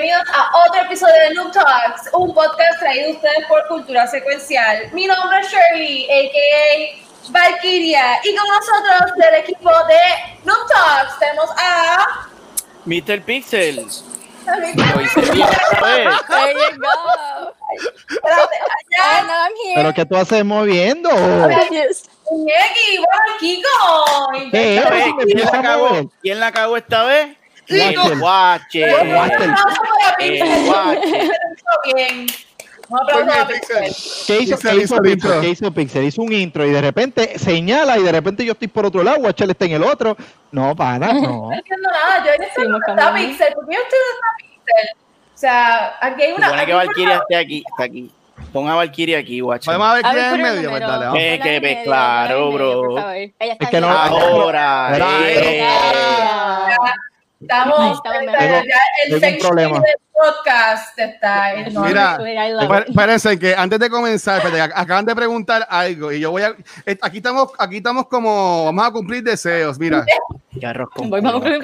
Bienvenidos a otro episodio de Noob Talks, un podcast traído a ustedes por Cultura Secuencial. Mi nombre es Shirley, a.k.a. Valkyria, y con nosotros del equipo de Noob Talks tenemos a... Mr. Pixel. Here. ¿Pero qué tú haces moviendo? ¿Quién la cagó esta vez? El guache. El guache. ¿Qué hizo, Pixel qué hizo hizo el Pixel? intro. ¿Qué hizo Pixel? Hizo un intro y de repente señala y de repente yo estoy por otro lado, Guachel está en el otro. No, pana, no. No entiendo nada. Yo no sé dónde está. Pixel. ¿Por qué estoy donde está Pixel? O sea, aquí hay una. Supone que Valkyria esté aquí, está aquí. Pon a Valkyria aquí, guache. Podemos ver A quién ver, es en pon el medio, pues dale, vamos. Eh, Ponla que medio, claro, medio, bro. Ella está Es que no- Ahora. Mira. Ya. Estamos. Ya me- el tengo un feng shui problema. del podcast está enorme. Mira. Espérense que antes de comenzar, acaban de preguntar algo y yo voy a eh, aquí estamos aquí estamos como vamos a cumplir deseos, mira. Con-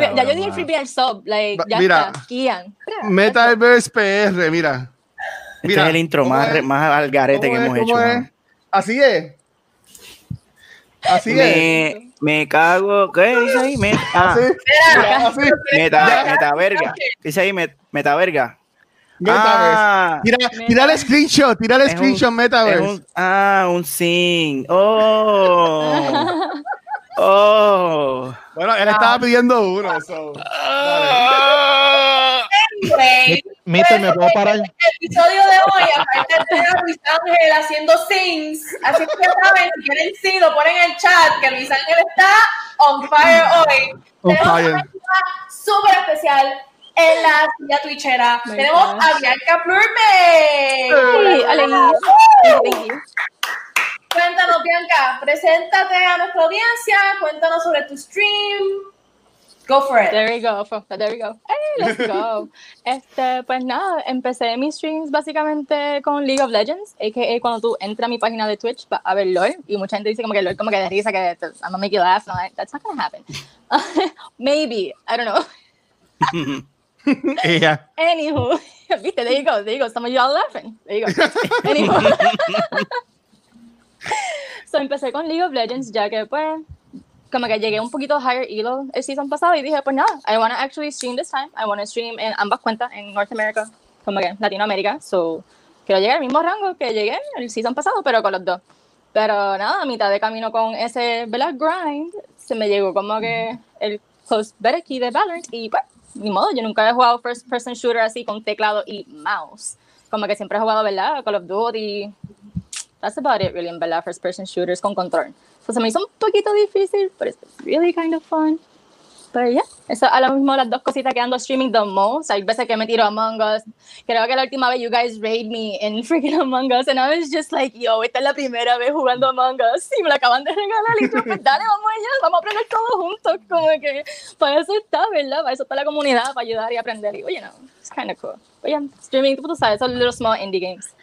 ya yo cabrón, di el free beer sub, like, ya mira. está. Metaverse PR, mira. Este Mira, es el intro ¿cómo más, es? más al garete que hemos hecho. ¿Cómo es? Así es. Así es. Me, cago. ¿Qué dice ahí? Me, ah, Así. Mira, Así. meta, metaverga. Dice ahí met- metaverga. Metaverse. Ah, Tira, tira el screenshot, tira el Es un- screenshot es Metaverse. un, ah, un sing. Oh. Oh. Bueno, él estaba pidiendo uno. so. anyway, Mister, ¿me puedo parar? el episodio de hoy, aparte de Luis Ángel haciendo sings, así que ya saben, si quieren sí, lo ponen en el chat, que Luis Ángel está on fire hoy. On Tenemos fire. una súper especial en la silla twitchera. My Tenemos gosh. a Bianca Plurme. Cuéntanos, Bianca, preséntate a nuestra audiencia, cuéntanos sobre tu stream. Go for it. There we go, there we go. Hey, let's go. Este, pues nada, empecé mis streams básicamente con League of Legends, a.k.a. cuando tú entras a mi página de Twitch a ver LOL, y mucha gente dice como que LOL como que de risa, que I'm gonna make you laugh, no, that's not gonna happen. Maybe, I don't know. Ella. Anywho, viste, there you go, there you go, some of you all laughing. There you go. Anywho. so empecé con League of Legends ya que pues como que llegué un poquito higher elo el season pasado y dije pues nada, I want to actually stream this time. I want to stream en ambas cuentas en North America, como que Latinoamérica. So quiero llegar al mismo rango que llegué el season pasado, pero con los dos. Pero nada, a mitad de camino con ese ¿verdad? grind, se me llegó como que el close better key de Valorant y pues, ni modo, yo nunca he jugado first person shooter así con teclado y mouse. Como que siempre he jugado, ¿verdad? Call of Duty. That's about it, really, en verdad, first person shooters con control. So, se me hizo un poquito difícil, pero it's really kind of fun. Pero ya, eso a lo mismo las dos cositas que ando streaming the most. Hay veces que me tiro Among Us. Creo que la última vez you guys raid me in freaking Among Us and I was just like, yo, esta es la primera vez jugando Among Us y me la acaban de regalar y yo, pues dale, vamos allá, vamos a aprender todos juntos. Como que para eso está, ¿verdad? Para eso está la comunidad, para ayudar y aprender. Y, you know, it's kind of cool. But yeah, streaming, tú sabes, esos little small indie games.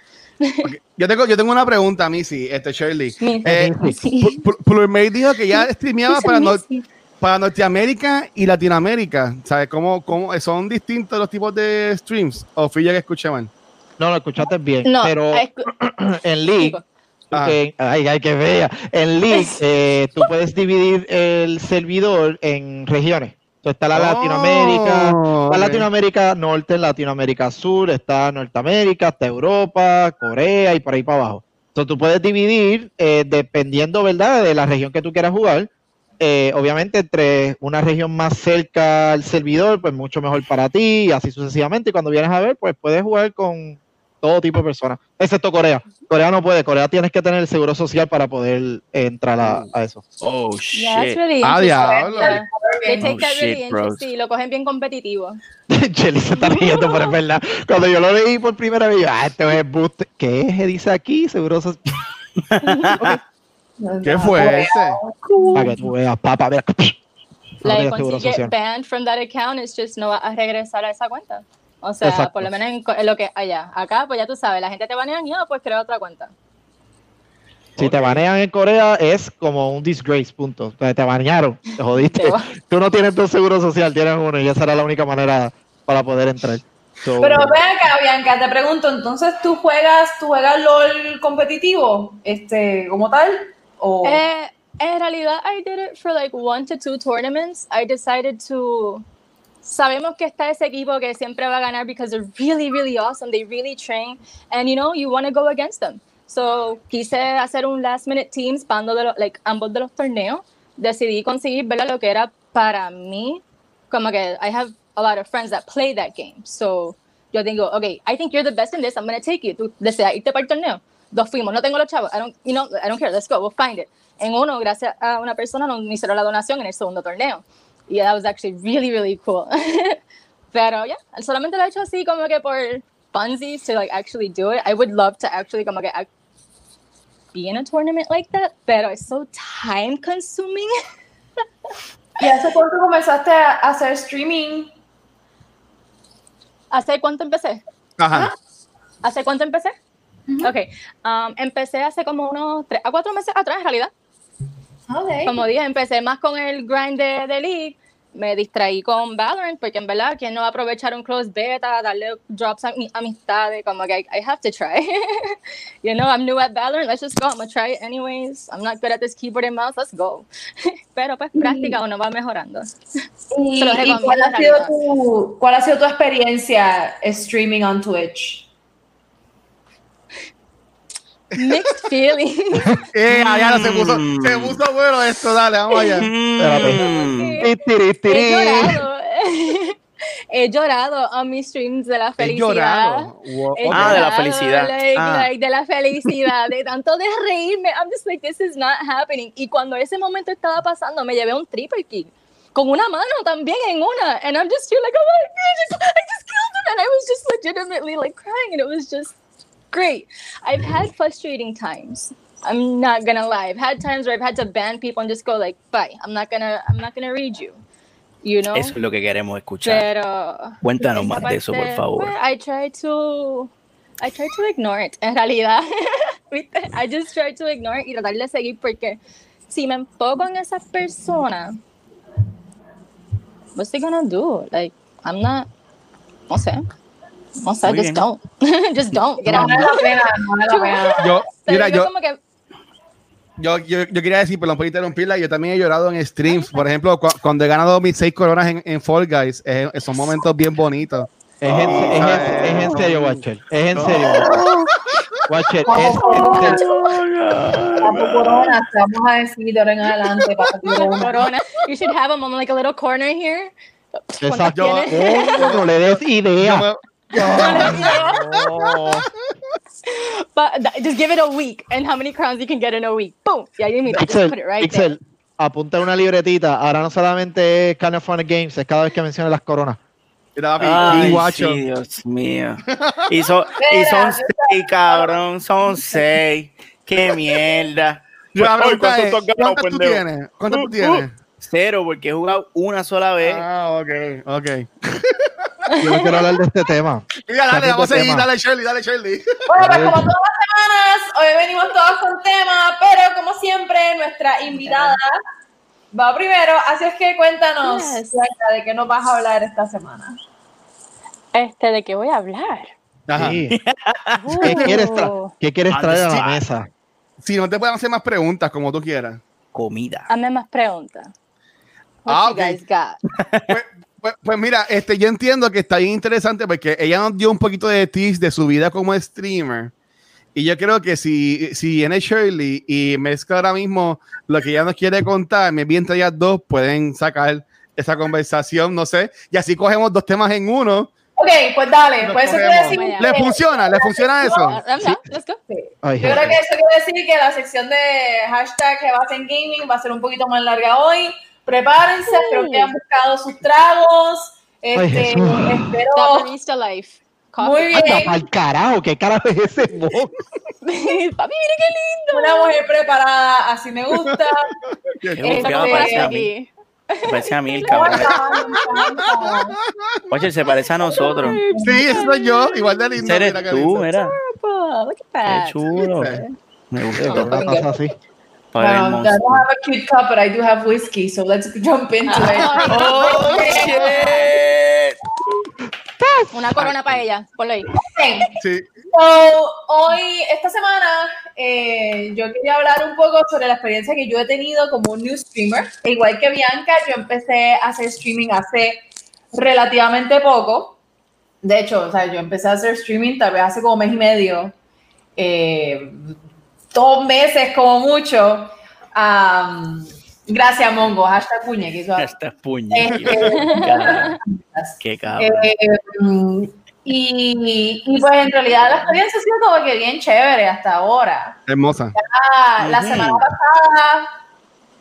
Yo tengo, yo tengo una pregunta, Missy, este Shirley. Eh, Sí. Dijo que ya streameaba para, Nor- Missy. para Norteamérica y Latinoamérica. ¿Sabes cómo, cómo son distintos los tipos de streams? O fui yo que escuché mal. No, lo escuchaste bien. No, pero escu- en League, Ah. que- ay, ay, que vea. En League, eh, tú puedes dividir el servidor en regiones. Entonces está la Oh, Latinoamérica, está ok. Latinoamérica Norte, Latinoamérica Sur, está Norteamérica, está Europa, Corea y por ahí para abajo. Entonces tú puedes dividir eh, dependiendo, ¿verdad?, de la región que tú quieras jugar. Eh, obviamente entre una región más cerca al servidor, pues mucho mejor para ti y así sucesivamente. Y cuando vienes a ver, pues puedes jugar con todo tipo de personas, excepto Corea. Corea no puede, Corea tienes que tener el seguro social para poder entrar a, a eso. Oh, Yeah, shit. really Ah, diablo. Yeah. They take Oh, that really interesting y lo cogen bien competitivo. Chelly se está riendo, pero es verdad. Cuando yo lo leí por primera vez, yo, ah, esto es boost. ¿Qué es? Dice aquí, seguro social. Qué fuerte. Para que tú veas, papá, mira. Like, once you get banned from that account, it's just no vas a regresar a esa cuenta. O sea, Exacto. por lo menos en, co- en lo que allá. Acá, pues ya tú sabes, la gente te banea y ah, pues crea otra cuenta. Si te banean en Corea es como un disgrace, punto. O sea, te banearon, te jodiste. Tú no tienes tu seguro social, tienes uno y esa era la única manera para poder entrar. So, Pero ven acá, Bianca, te pregunto, entonces tú juegas, tú juegas LOL competitivo, este, como tal, o Eh, en realidad, I did it for like one to two tournaments. I decided to. Sabemos que está ese equipo que siempre va a ganar because they're really, really awesome. They really train, and you know, you want to go against them. So quise hacer un last minute teams para ambos de los, like, ambos de los torneos. Decidí conseguir ¿verdad? lo que era para mí. Como que I have a lot of friends that play that game. So yo digo, okay, I think you're the best in this. I'm going to take you. Tú deseas irte para el torneo. Dos fuimos. No tengo los chavos. I don't, you know, I don't care. Let's go. We'll find it. En uno, gracias a una persona, nos hicieron la donación en el segundo torneo. Y that was actually really, really cool. Pero ya, yeah, solamente lo he hecho así como que por funsies to like actually do it. I would love to actually como que be in a tournament like that, pero it's so time consuming. ¿Y hace cuánto comenzaste a hacer streaming? ¿Hace cuánto empecé? Ajá. ¿Hace cuánto empecé? Ok, um, empecé hace como unos 3 a 4 meses atrás en realidad. Okay. Como dije, empecé más con el grind de, de League. Me distraí con Valorant porque en verdad, ¿quién no va a aprovechar un close beta, darle drops a mis amistades? Como que I, I have to try. you know, I'm new at Valorant, let's just go. I'm gonna try it anyways. I'm not good at this keyboard and mouse, let's go. Pero pues práctica uno va mejorando. ¿Y, y cuál, ha sido tu, cuál ha sido tu experiencia streaming on Twitch? Mixed feelings. Eh, allá se puso, se Mm. puso bueno esto, dale, vamos allá. Mm. Ti, tiri, He llorado. He llorado a mis streams de la He felicidad. llorado. Wow. He Ah, de la llorado, felicidad. like, Ah. like, de la felicidad, de tanto de reírme. I'm just like, this is not happening. Y cuando ese momento estaba pasando, me llevé un triple kill. Con una mano también en una. And I'm just here like, oh my God, I just killed him. And I was just legitimately like crying. And it was just great. I've had frustrating times. I'm not gonna lie. I've had times where I've had to ban people and just go like, bye. I'm not gonna, I'm not gonna read you. You know? Eso es lo que queremos escuchar. Pero Cuéntanos más de eso, por favor. I try to I try to ignore it. En realidad. I just try to ignore it y tratar de seguir porque si me enfoco en esa persona, what's he gonna do? Like, I'm not, no sé, no sé, Muy just bien. don't, just don't get No no pena. Yo, mira, yo, como que, yo, yo, yo quería decir, perdón por interrumpirla, yo también he llorado en streams. Por ejemplo, cu- cuando he ganado mis seis coronas en, en Fall Guys, eh, son momentos bien bonitos. Es en, es en- es en serio, Watcher. Es en serio. Watcher, es en serio. Corona, te vamos a decir de ahora en adelante, Corona. Corona, you should have him on like a little corner here. ¿Cuántas Exacto. tienes? Oh, no le des Yo idea. But th- just give it a week and how many crowns you can get in a week. Boom. Yeah, you mean just Pixel, put it right Pixel, apunta una libretita. Ahora no solamente es Kind of Fun Games, es cada vez que menciona las coronas. Ay, Guacho. sí, Dios mío. Y, son- y son seis, cabrón. Son seis. Qué mierda. La Ay, pregunta ¿cuántos es, tú ¿cuántas tú tienes? ¿Cuántas tú Uh, tienes? uh, Cero, porque he jugado una sola vez. Ah, ok, ok. Yo no quiero hablar de este tema. Mira, dale, Cambio vamos a seguir, dale, Shirley, dale, Shirley. Bueno, pues como todas las semanas, hoy venimos todos con tema, pero como siempre, nuestra invitada va primero, así es que cuéntanos, Yes. De qué nos vas a hablar esta semana. Este, ¿de qué voy a hablar? Ajá. Sí. ¿Qué quieres, tra- Uh, qué quieres traer a la Understand. mesa? Si no te pueden hacer más preguntas, como tú quieras. Comida. Hazme más preguntas. What Ah, you ok. guys got? Pues, pues- pues mira, este, yo entiendo que está bien interesante porque ella nos dio un poquito de tips de su vida como streamer. Y yo creo que si, si viene Shirley y mezcla ahora mismo lo que ella nos quiere contar, entre ellas dos pueden sacar esa conversación, no sé. Y así cogemos dos temas en uno. Ok, pues dale, Nos pues eso quiere decir ¿Le que- funciona? ¿Le funciona eso? Sí. Yo creo que eso quiere decir que la sección de hashtag que va a ser gaming va a ser un poquito más larga hoy. Prepárense, espero que hayan buscado sus tragos. Este, espero life. Coffee. muy bien. Anda pa'l carajo, ¿qué carajo es ese? Papi, mire qué lindo. Una mujer preparada, así me gusta. Qué Este, parece a mí. Se parece a mí el cabrón. Oye, se parece a nosotros. Sí, eso soy yo, igual de lindo. Eres tú, mira. Qué chulo. Sí. Me Sí, gusta. así. Um, I don't have a cute cup, but I do have whiskey, so let's jump into it. ¡Oh, shit! Una corona para ella. Ponlo ahí. Sí. So, hoy, esta semana, eh, yo quería hablar un poco sobre la experiencia que yo he tenido como un new streamer. Igual que Bianca, yo empecé a hacer streaming hace relativamente poco. De hecho, o sea, yo empecé a hacer streaming tal vez hace como mes y medio. eh, dos meses como mucho. Am, gracias, Mongo. Hashtag puñe, que. Este, Qué cabrón. eh, mm, y, y pues en realidad la experiencia ha sido como que bien chévere hasta ahora. Hermosa. Ah, La semana pasada,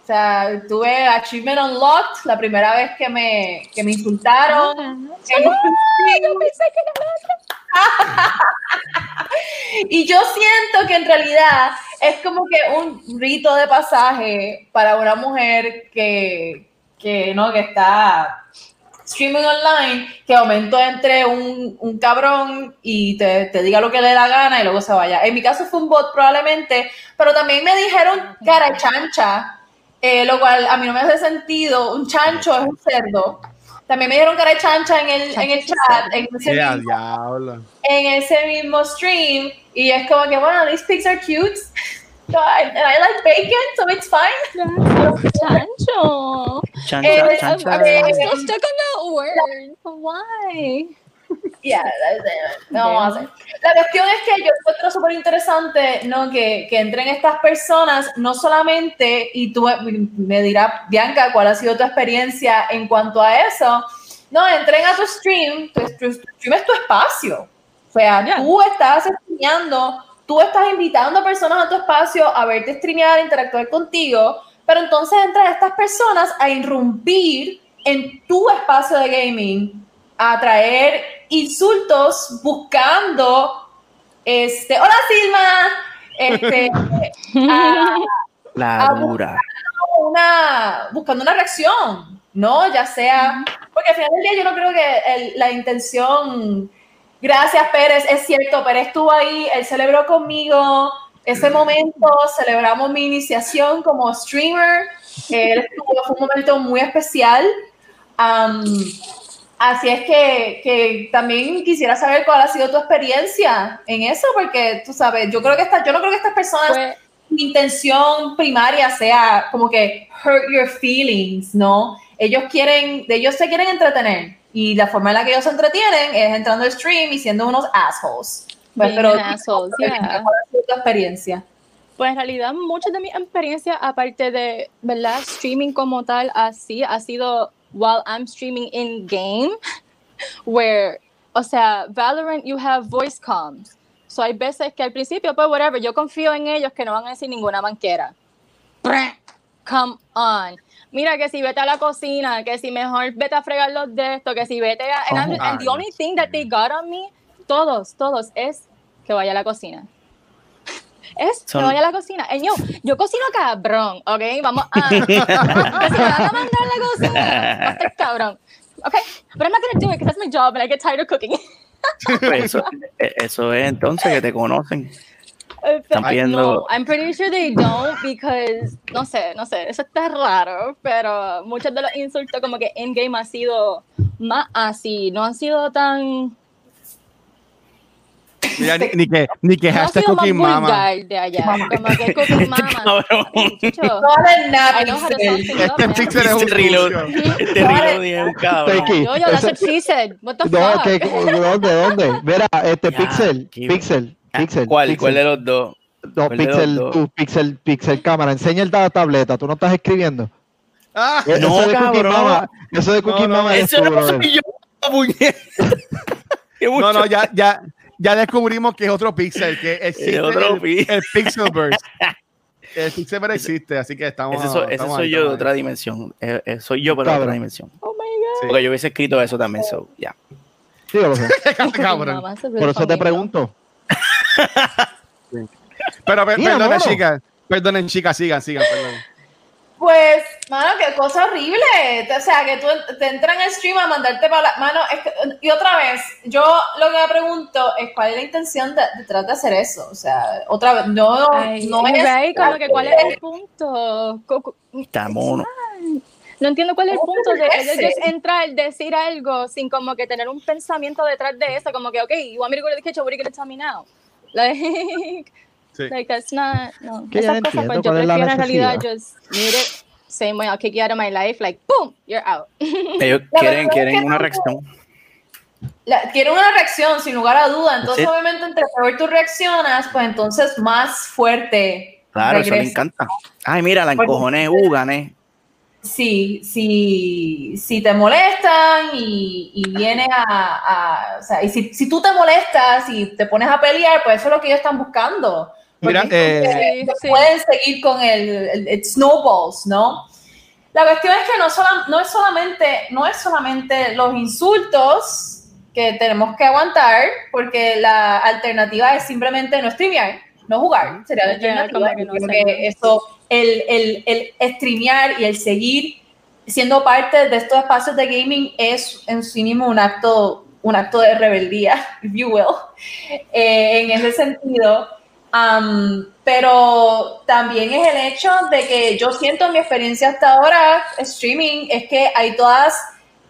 o sea, tuve Achievement Unlocked, la primera vez que me, que me insultaron. en un stream. Y yo siento que en realidad es como que un rito de pasaje para una mujer que, que, ¿no? que está streaming online, que aumentó entre un, un cabrón y te, te diga lo que le dé la gana y luego se vaya. En mi caso fue un bot probablemente, pero también me dijeron cara chancha, eh, lo cual a mí no me hace sentido. Un chancho es un cerdo. También me dijeron cara de chancha en el, en el chat, en ese al mismo diablo. en ese mismo stream y es como que bueno these pigs are cute So I- and I like bacon so it's fine Chancho. Chancha, Eh, I'm, chancha. I'm still stuck on that word. Why? Yeah, that's it. no vamos a hacer la cuestión es que yo encuentro súper interesante no que, que entren estas personas no solamente y tú me dirás Bianca cuál ha sido tu experiencia en cuanto a eso no entren a tu stream tu, tu- tu stream es tu espacio. O sea Ya. tú estás streameando tú estás invitando a personas a tu espacio a verte streamear, a interactuar contigo, pero entonces entran estas personas a irrumpir en tu espacio de gaming, a traer insultos buscando, este, hola Silma, este, a- La Ah, dura. una, buscando una reacción, ¿no? Ya sea, porque al final del día yo no creo que el- la intención, gracias Pérez, es cierto, Pérez estuvo ahí, él celebró conmigo ese momento, celebramos mi iniciación como streamer, él estuvo, fue un momento muy especial. Am, así es que, que también quisiera saber cuál ha sido tu experiencia en eso, porque tú sabes, yo creo que esta, yo no creo que estas personas Pues, mi intención primaria sea como que hurt your feelings, ¿no? Ellos quieren, ellos se quieren entretener y la forma en la que ellos se entretienen es entrando al stream y siendo unos assholes. Pues, pero assholes, yeah. ¿cuál ha sido tu experiencia? Pues en realidad muchas de mis experiencias, aparte de, ¿verdad? Streaming como tal, así ha sido while I'm streaming in game, where, o sea, Valorant you have voice comms. So hay veces que al principio, pues whatever, yo confío en ellos que no van a decir ninguna manquera. Come on. Mira que si vete a la cocina, que si mejor vete a fregar los de esto, que si vete a... And, and the only thing that they got on me, todos, todos, es que vaya a la cocina. Es Son- que vaya a la cocina. Yo, yo cocino cabrón, ¿ok? Vamos a... que si me van a mandar a la cocina, va a estar cabrón. Ok, but I'm not gonna do it because that's my job and I get tired of cooking. Pues eso, eh, eso es entonces que te conocen. Están No, pidiendo. I'm pretty sure they don't because, no sé, no sé, eso está raro, pero muchos de los insultos como que in-game ha sido más así, no han sido tan... Mira, ni, ni que, ni que No ha hashtag más cooking mama. de allá, como que cooking mama. No Pixel. it up, Este pixel es un Este reload, este reload es un cabrón. Yo, yo, that's Ese- what she said. What the No, fuck? que, ¿dónde, dónde? Mira, este Ya, Pixel, qué- Pixel, Pixel. ¿Cuál? Pixel. ¿Cuál de los dos? No, Pixel, tú, Pixel, Pixel cámara. Enseña el la tableta, tú no estás escribiendo. Ah, Eh, No, eso de Cookie cabrón. Mama, eso de Cookie No, no, Mama es Eso no soy yo, puñeta. No, no, ya, ya, ya descubrimos que es otro pixel, que existe otro el, el Pixelverse. El Pixelverse existe, así que estamos. Ese, so- ese estamos soy ahí, yo de otra ahí. dimensión. Eh, eh, soy yo, pero de otra dimensión. Oh my god. Sí. Porque yo hubiese escrito eso también, so, ya. Sí, lo sé. Cabrón. Por eso te pregunto. Pero per- perdonen, chicas. Perdonen, chicas, sigan, sigan, perdón. Pues, mano, qué cosa horrible. O sea, que tú te entran en el stream a mandarte para la mano. es que- y otra vez, yo lo que me pregunto es cuál es la intención de- detrás de hacer eso. O sea, otra vez, no, Ay, no como que cuál es el punto. Está mono. No entiendo cuál es el ¿Cómo punto de ellos entrar, decir algo sin como que tener un pensamiento detrás de eso, como que, okay, you want me to go to the kitchen, what are you going to tell me now? Like, Sí. like that's not, no. Que Esas cosas, pues yo prefiero en realidad just mute it, same way, I'll kick you out of my life, like, boom, you're out. Ellos quieren, quieren una reacción. La- quieren una reacción, sin lugar a duda. Entonces, Sí. obviamente, entre peor tú reaccionas, pues entonces más fuerte. Claro, eso le regresa. encanta. Ay, mira, la encojoné, uh, gané. si, si, si te molestan y, y viene a, a- o sea, y si, si tú te molestas y te pones a pelear, pues eso es lo que ellos están buscando. Mira, eh, Sí, sí. pueden seguir con el, el- el snowballs, ¿no? La cuestión es que no, sola- no, es solamente, no es solamente los insultos que tenemos que aguantar, porque la alternativa es simplemente no streamear, no jugar, sería la Ya, alternativa. que no creo que eso, el, el, el streamear y el seguir siendo parte de estos espacios de gaming es en sí mismo un acto, un acto de rebeldía, if you will, eh, en ese sentido. Am, pero también es el hecho de que yo siento en mi experiencia hasta ahora streaming es que hay todas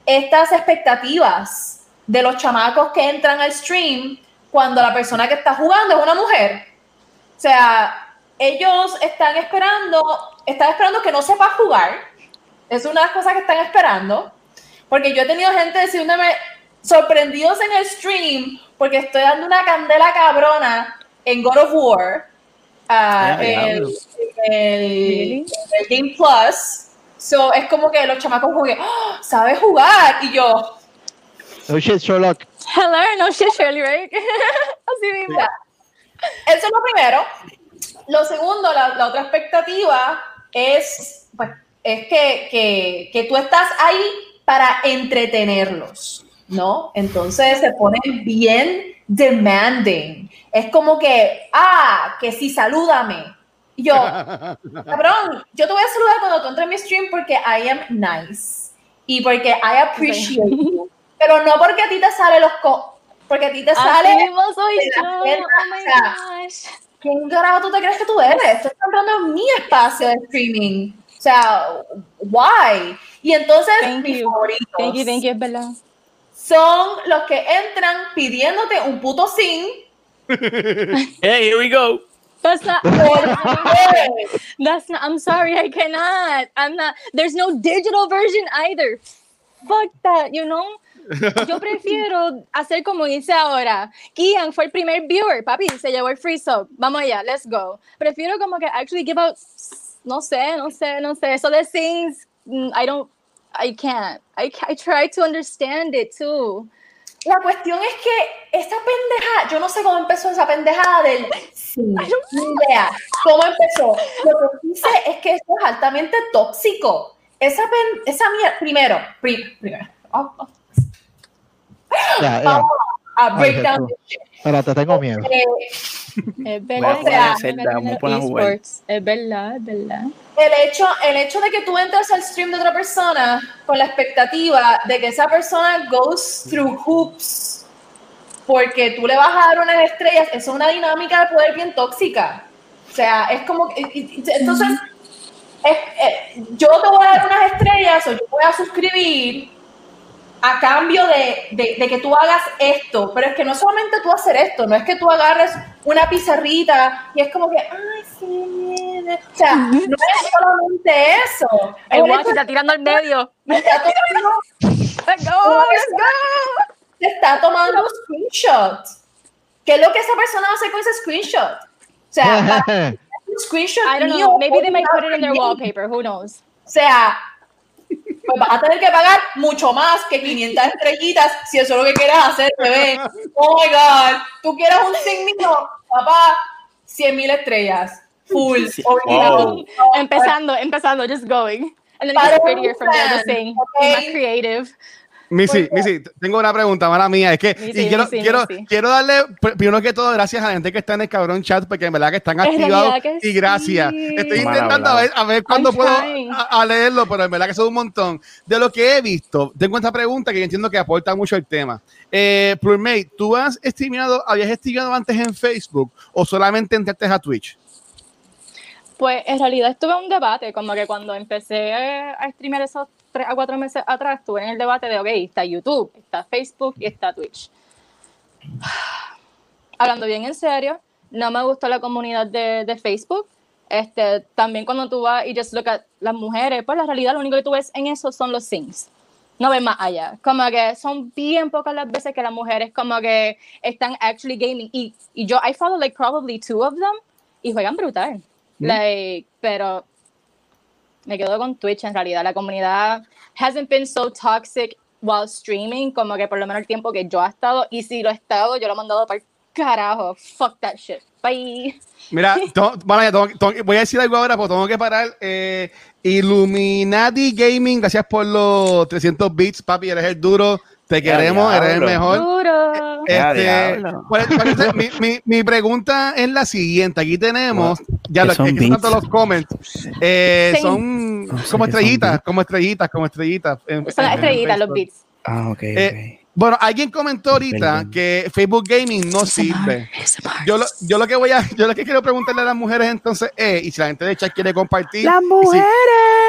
estas expectativas de los chamacos que entran al stream cuando la persona que está jugando es una mujer. O sea, ellos están esperando, están esperando que no sepa jugar. Es una de las cosas que están esperando. Porque yo he tenido gente diciéndome sorprendidos en el stream porque estoy dando una candela cabrona en God of War. ah, Ah, el, el- el Game Plus. So, es como que los chamacos como que, "Ah, ¿sabes jugar? Y yo, Oh shit, Sherlock. Hello, no shit, Shirley, right? Así mismo. Eso es lo primero. Lo segundo, la, la otra expectativa es, pues, es que, que, que tú estás ahí para entretenerlos, ¿no? Entonces se ponen bien demanding. Es como que, ah, que sí, salúdame. Y Yo, cabrón, yo te voy a saludar cuando tú entres en mi stream porque I am nice y porque I appreciate you. Pero no porque a ti te sale los co porque a ti te Así sale soy yo. Oh my gosh. ¿Quién carajo tú te crees que tú eres? Estás entrando en mi espacio de streaming. O sea, why? Y entonces, Thank mis you. favoritos Thank you, thank you, es verdad. Son los que entran pidiéndote un puto sin. Hey, here we go. That's not. That's not. I'm sorry, I cannot. I'm not. There's no digital version either. Fuck that, you know. Yo prefiero hacer como hice ahora. Kian fue el primer viewer, papi, se llevó el free sub. Vamos allá, let's go. Prefiero como que actually give out, no sé, no sé, no sé. Eso de things, mm, I don't, I can't. I, I try to understand it too. La cuestión es que esa pendejada, yo no sé cómo empezó esa pendejada del sí, idea. ¿Cómo empezó? Lo que dice es que esto es altamente tóxico. Esa, pen- esa mierda, primero, pri- primero, oh, oh, Ya, ya. vamos a break Ay, down. Espérate, tengo miedo. Eh, Es verdad. es Zelda, verdad, jugar. Es es el hecho, el hecho de que tú entres al stream de otra persona con la expectativa de que esa persona goes through hoops porque tú le vas a dar unas estrellas, eso es una dinámica de poder bien tóxica. O sea, es como que, entonces, es- eh, yo te voy a dar unas estrellas o yo voy a suscribir a cambio de, de- de que tú hagas esto, pero es que no solamente tú hacer esto, no es que tú agarres una pizarrita y es como que, ay, sí, o sea, no es solamente eso. El guacho está tirando al medio. está tomando- Let's go, let's go. se está tomando un screenshot. ¿Qué es lo que esa persona hacer con ese screenshot? O sea, screenshot I don't mío, know. Maybe they might put it in their wallpaper. Who knows? O sea, pues vas a tener que pagar mucho más que 500 estrellitas si eso es lo que quieres hacer, bebé. Oh my God. ¿Tú quieres un signo? Papá, 100 mil estrellas. Full. Sí. Wow. Empezando, empezando, just going. And then it gets prettier from there, just saying, okay? más creative. Missy, Pues, Missy, tengo una pregunta, mala mía. Es que Missy, y quiero, Missy, quiero, Missy. quiero darle, pr- primero que todo, gracias a la gente que está en el cabrón chat, porque en verdad que están activados. que Y gracias. sí. Estoy Mal intentando a ver, a ver cuándo I'm puedo trying. a, a leerlo, pero en verdad que son un montón. De lo que he visto, tengo esta pregunta que yo entiendo que aporta mucho el tema. Eh, Plurmate, ¿tú has streameado, habías streameado antes en Facebook o solamente entraste a Twitch? Pues en realidad estuve en un debate, como que cuando empecé a streamear esos tres a cuatro meses atrás, estuve en el debate de, ok, está YouTube, está Facebook y está Twitch. Hablando bien en serio, no me gustó la comunidad de, de Facebook. Este, también cuando tú vas y just look at las mujeres, pues la realidad lo único que tú ves en eso son los things. No ves más allá. Como que son bien pocas las veces que las mujeres como que están actually gaming. Y, y yo, I follow like probably two of them y juegan brutal. Like, pero me quedo con Twitch en realidad. La comunidad hasn't been so toxic while streaming, como que por lo menos el tiempo que yo he estado. Y si lo he estado, yo lo he mandado para el carajo. Fuck that shit. Bye. Mira, bueno, ya tengo- tengo- voy a decir algo ahora, porque tengo que parar. Eh, Illuminati Gaming, gracias por los 300 bits, papi, eres el duro, te Ya, queremos, eres el mejor. Duro. Este, pues, pues, mi, mi- mi pregunta es la siguiente. Aquí tenemos, ya ¿Qué lo son que son bits? todos los comments. Eh, son No sé como son estrellitas, como estrellitas, como estrellitas. en- Son las en estrellitas, los beats. Ah, ok. Eh, Bueno, alguien comentó ahorita Perdón. que Facebook Gaming no sirve. Yo lo, yo lo que voy a, yo lo que quiero preguntarle a las mujeres entonces es, y si la gente de chat quiere compartir, ¡Las y si- mujeres!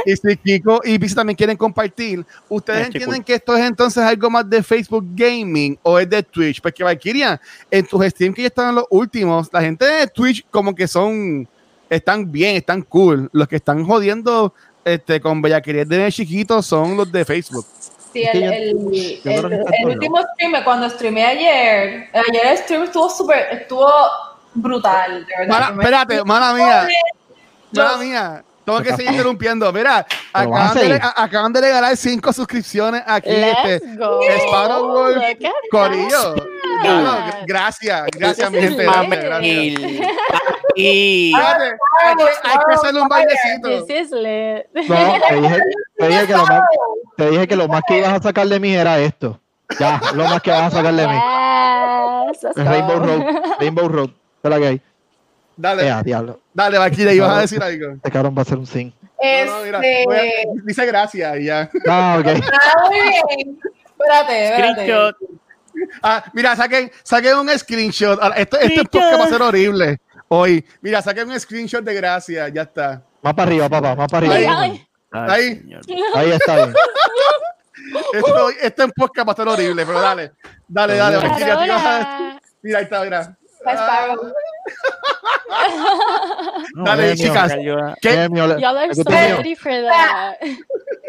y si Kiko y Pisa también quieren compartir, ¿ustedes Este entienden que esto es entonces algo más de Facebook Gaming o es de Twitch? Porque Valkyria, en tus streams que ya están en los últimos, la gente de Twitch como que son, están bien, están cool. Los que están jodiendo este, con bellaquerías de chiquitos son los de Facebook. Sí, el, yo- el, yo creo el- que está el todo último stream, cuando streamé ayer, ayer el stream estuvo súper, estuvo brutal, de verdad. Mala- espérate, mala mía. Mala mía. Tengo que seguir interrumpiendo. Mira, acaban de, acaban de regalar cinco suscripciones aquí. Este, Let's go. Sparrow Wolf, Look at Corillo. Claro, gracias, gracias, mi gente. Y hay que, hacerle un bailecito. This is lit. No, te dije, te dije que lo más, te dije que lo más que ibas a sacar de mí era esto. Ya, lo más que vas a sacar de mí. Yes, Rainbow go. Road. Rainbow Road. ¿Qué es la que hay? Dale, Eh, diablo. dale, Valkyria, ibas a decir algo. Este cabrón va a ser un zinc. No, no, mira, Este, a- dice gracias y ya. Ah, ok. ah, muy bien. Espérate, espérate. screenshot. Ah, mira, saquen, saquen un screenshot. Ahora, Esto, este Screenshot. podcast va a ser horrible hoy. Mira, saquen un screenshot de gracias, ya está. Más para arriba, papá, más para arriba. ay. Ay, Ahí. señor. Ahí está bien. Esto, esto en podcast va a ser horrible, pero dale. Dale, dale, Valkyria, tú ibas a-. Mira, ahí está, mira. Sparrow. No, Dale, chicas. Eh, Y'all are ¿qué so ready for that.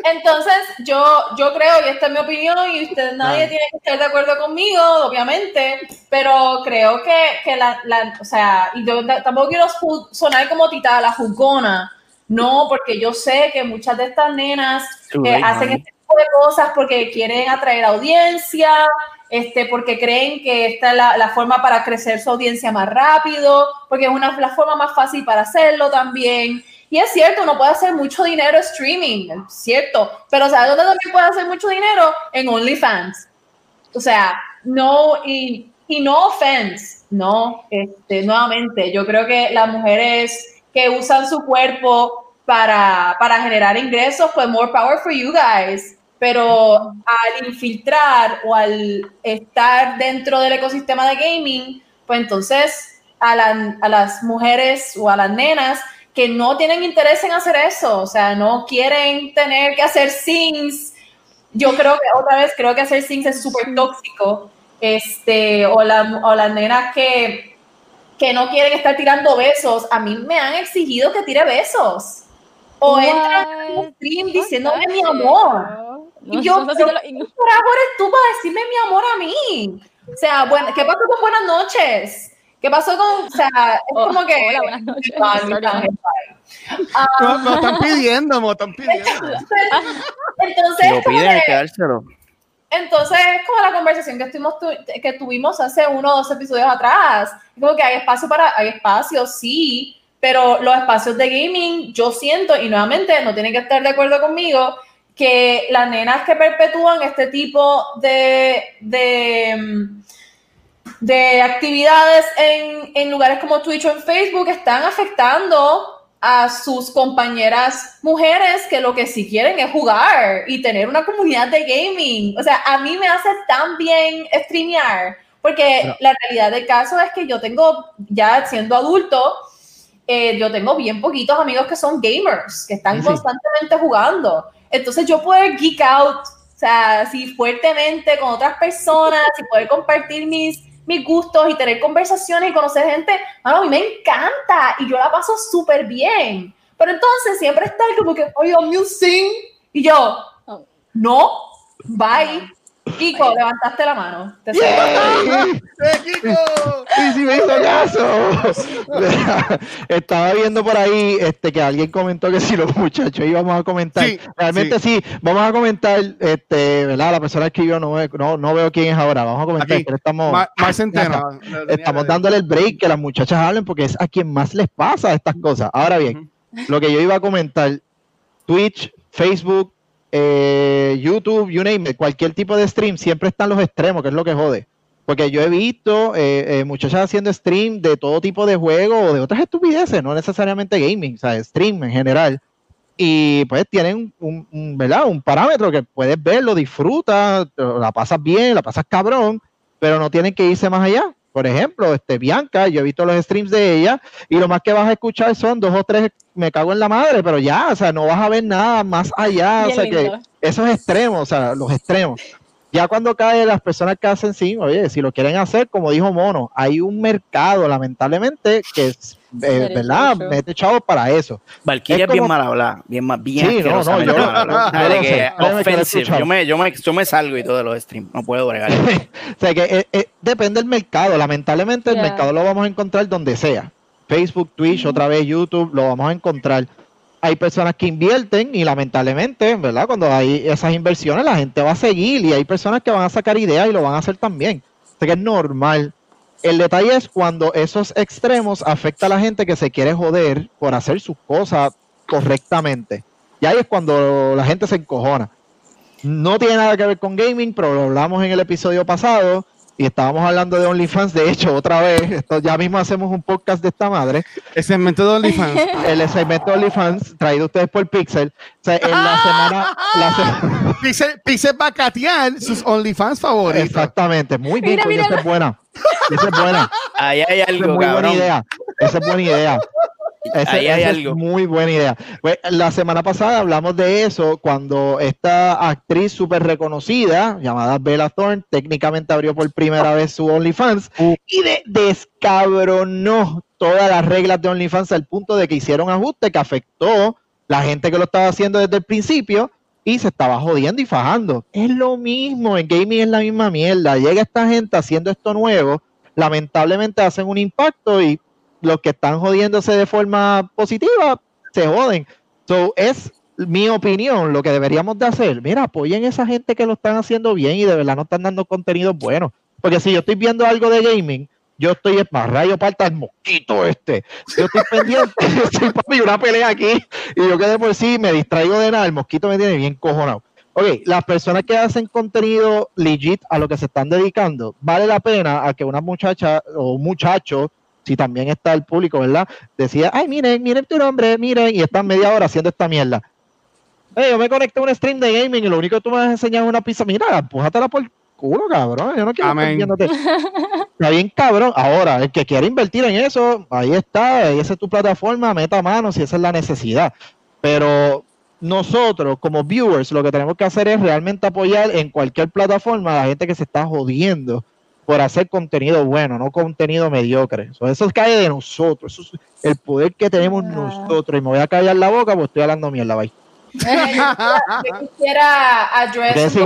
Entonces, yo, yo creo, y esta es mi opinión, y usted nadie Ah. tiene que estar de acuerdo conmigo, obviamente, pero creo que, que la, la- o sea, y yo ta- tampoco quiero sonar como tita la jugona, no, porque yo sé que muchas de estas nenas eh, late, hacen este tipo de cosas porque quieren atraer audiencia, este, porque creen que esta es la, forma para crecer su audiencia más rápido, porque es una, la forma más fácil para hacerlo también. Y es cierto, uno puede hacer mucho dinero streaming, cierto, pero ¿sabes dónde también puede hacer mucho dinero? En OnlyFans. O sea, no, y, y no offense, no, este, nuevamente, yo creo que las mujeres que usan su cuerpo para, para generar ingresos, pues more power for you guys. Pero al infiltrar o al estar dentro del ecosistema de gaming, pues entonces a, la- a las mujeres o a las nenas que no tienen interés en hacer eso, o sea, no quieren tener que hacer scenes. Yo creo que otra vez creo que hacer scenes es súper tóxico. Este, o, la- o las nenas que, que no quieren estar tirando besos, a mí me han exigido que tire besos. O entran en un stream diciéndome mi amor. Y yo, No, no, no, no, no. ¿qué carajo eres tú para decirme mi amor a mí? O sea, bueno, ¿qué pasó con buenas noches? ¿Qué pasó con, o sea, es Oh, como que... hola, buenas noches. Ay. Ah, No, me lo están pidiendo, me lo están pidiendo. entonces, Si lo piden, hay que- que dárselo. entonces es como la conversación que, estuvimos tu- que tuvimos hace uno o dos episodios atrás. Como que hay espacio para, hay espacio, sí, pero los espacios de gaming, yo siento, y nuevamente no tienen que estar de acuerdo conmigo, que las nenas que perpetúan este tipo de, de, de actividades en, en lugares como Twitch o en Facebook están afectando a sus compañeras mujeres que lo que sí quieren es jugar y tener una comunidad de gaming. O sea, a mí me hace tan bien streamear, porque la realidad del caso es que yo tengo, ya siendo adulto, eh, yo tengo bien poquitos amigos que son gamers, que están constantemente jugando. Entonces yo puedo geek out, o sea, así fuertemente con otras personas y poder compartir mis, mis gustos y tener conversaciones y conocer gente, a mí me encanta y yo la paso súper bien. Pero entonces siempre está como que, oye, I'm sing. Y yo, no, bye. Kiko, levantaste la mano. Te ¡Eh, Kiko! ¡Y si me hizo caso! Estaba viendo por ahí este, que alguien comentó que si los muchachos íbamos a comentar. Realmente sí. vamos a comentar, este, ¿verdad? La persona escribió, no, no, no veo quién es ahora. Vamos a comentar, pero estamos, más estamos dándole el break que las muchachas hablen porque es a quien más les pasa estas cosas. Ahora bien, lo que yo iba a comentar, Twitch, Facebook, eh, YouTube, you name it, cualquier tipo de stream, siempre están los extremos, que es lo que jode. Porque yo he visto eh, eh, muchachas haciendo stream de todo tipo de juegos o de otras estupideces, no necesariamente gaming, o sea, stream en general. Y pues tienen un, ¿verdad? un parámetro que puedes verlo, disfrutas, la pasas bien, la pasas cabrón, pero no tienen que irse más allá. Por ejemplo, este, Bianca, yo he visto los streams de ella y lo más que vas a escuchar son dos o tres, me cago en la madre, pero ya, o sea, no vas a ver nada más allá, o sea, que esos extremos, o sea, los extremos. Ya cuando caen las personas que hacen sí, oye, si lo quieren hacer, como dijo Mono, hay un mercado, lamentablemente, que eh, ¿verdad? Mete chavos para eso. Valkyria es, bien mal hablada, bien, bien sí, no, no, yo, yo, me, yo, me, yo me salgo y todo de los streams, no puedo bregar. o sea que eh, eh, depende del mercado, lamentablemente el mercado lo vamos a encontrar donde sea. Facebook, Twitch, otra vez YouTube, lo vamos a encontrar. Hay personas que invierten y lamentablemente, ¿verdad? Cuando hay esas inversiones, la gente va a seguir y hay personas que van a sacar ideas y lo van a hacer también. O sea que es normal el detalle es cuando esos extremos afectan a la gente que se quiere joder por hacer sus cosas correctamente. Y ahí es cuando la gente se encojona. No tiene nada que ver con gaming, pero lo hablamos en el episodio pasado y estábamos hablando de OnlyFans. De hecho, otra vez, esto, ya mismo hacemos un podcast de esta madre. El segmento de OnlyFans. El segmento de OnlyFans, traído ustedes por Pixel. O sea, en la semana. La Pixel, Pixel va a catear sus OnlyFans favoritos. Exactamente, muy bien, mira, mira. es buena. Esa es buena. Ahí hay algo, es muy buena idea. Esa es buena idea. Ahí hay algo. muy buena idea. Pues, la semana pasada hablamos de eso cuando esta actriz súper reconocida, llamada Bella Thorne, técnicamente abrió por primera vez su OnlyFans uh. y de, descabronó todas las reglas de OnlyFans al punto de que hicieron ajuste que afectó la gente que lo estaba haciendo desde el principio y se estaba jodiendo y fajando. Es lo mismo, en gaming es la misma mierda. Llega esta gente haciendo esto nuevo, lamentablemente hacen un impacto y los que están jodiéndose de forma positiva se joden. So, es mi opinión, lo que deberíamos de hacer. Mira, apoyen a esa gente que lo están haciendo bien y de verdad no están dando contenido bueno. Porque si yo estoy viendo algo de gaming, yo estoy más rayo parta el mosquito este. Yo estoy pendiente, estoy papi, una pelea aquí y yo quedé por sí, me distraigo de nada, el mosquito me tiene bien cojonado. Ok, las personas que hacen contenido legit a lo que se están dedicando, vale la pena a que una muchacha o un muchacho si también está el público, ¿verdad? Decía, ay, miren, miren tu nombre, miren, y están media hora haciendo esta mierda. yo me conecté a un stream de gaming y lo único que tú me has enseñado es una pizza. Mira, empújatela por culo, cabrón. Yo no quiero estar Está bien, cabrón. Ahora, el que quiera invertir en eso, ahí está, esa es tu plataforma, meta mano si esa es la necesidad. Pero nosotros, como viewers, lo que tenemos que hacer es realmente apoyar en cualquier plataforma a la gente que se está jodiendo por hacer contenido bueno, no contenido mediocre. Eso, cae de nosotros, eso es el poder que tenemos nosotros. Y me voy a callar la boca porque estoy hablando mierda, bye. Yo quisiera address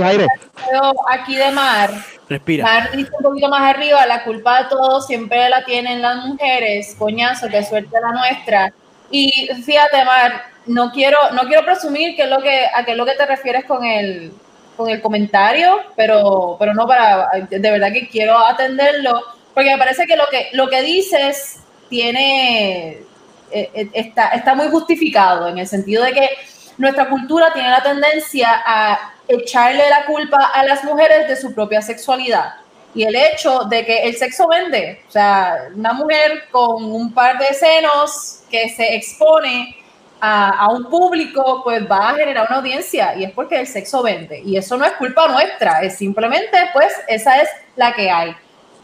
aquí de Mar. Respira. Mar dice un poquito más arriba, la culpa de todo siempre la tienen las mujeres, coñazo, que suerte la nuestra. Y fíjate, Mar, no quiero, no quiero presumir que es lo que, a qué es lo que te refieres con el, con el comentario, pero, pero no para, de verdad que quiero atenderlo, porque me parece que lo que, lo que dices tiene, eh, eh, está, está muy justificado en el sentido de que nuestra cultura tiene la tendencia a echarle la culpa a las mujeres de su propia sexualidad y el hecho de que el sexo vende. O sea, una mujer con un par de senos que se expone a, un público, pues va a generar una audiencia y es porque el sexo vende. Y eso no es culpa nuestra, es simplemente, pues, esa es la que hay.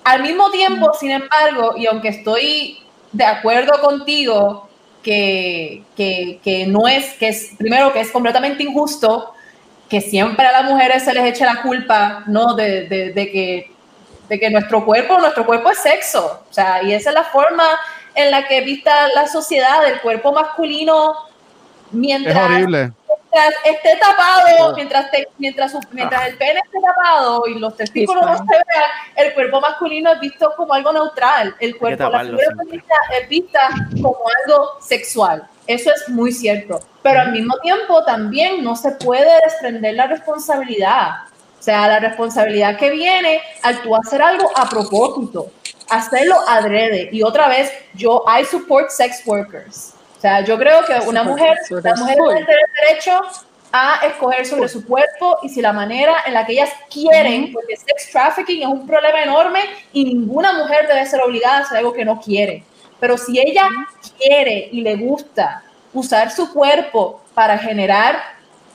Al mismo tiempo, sin embargo, y aunque estoy de acuerdo contigo que, que, no es, que es, primero, que es completamente injusto que siempre a las mujeres se les eche la culpa, ¿no? De, de, de, que, de que nuestro cuerpo, nuestro cuerpo es sexo. O sea, y esa es la forma en la que vista la sociedad del cuerpo masculino mientras, es horrible. Mientras esté tapado, mientras, mientras, mientras el pene esté tapado y los testículos no se vean, el cuerpo masculino es visto como algo neutral. El cuerpo, la figura es vista como algo sexual. Eso es muy cierto. Pero al mismo tiempo también no se puede desprender la responsabilidad. O sea, la responsabilidad que viene al tú hacer algo a propósito, hacerlo adrede. Y otra vez, yo, I support sex workers. O sea, yo creo que una mujer, la mujer tiene derecho a escoger sobre su cuerpo y si la manera en la que ellas quieren, porque sex trafficking es un problema enorme y ninguna mujer debe ser obligada a hacer algo que no quiere. Pero si ella quiere y le gusta usar su cuerpo para generar,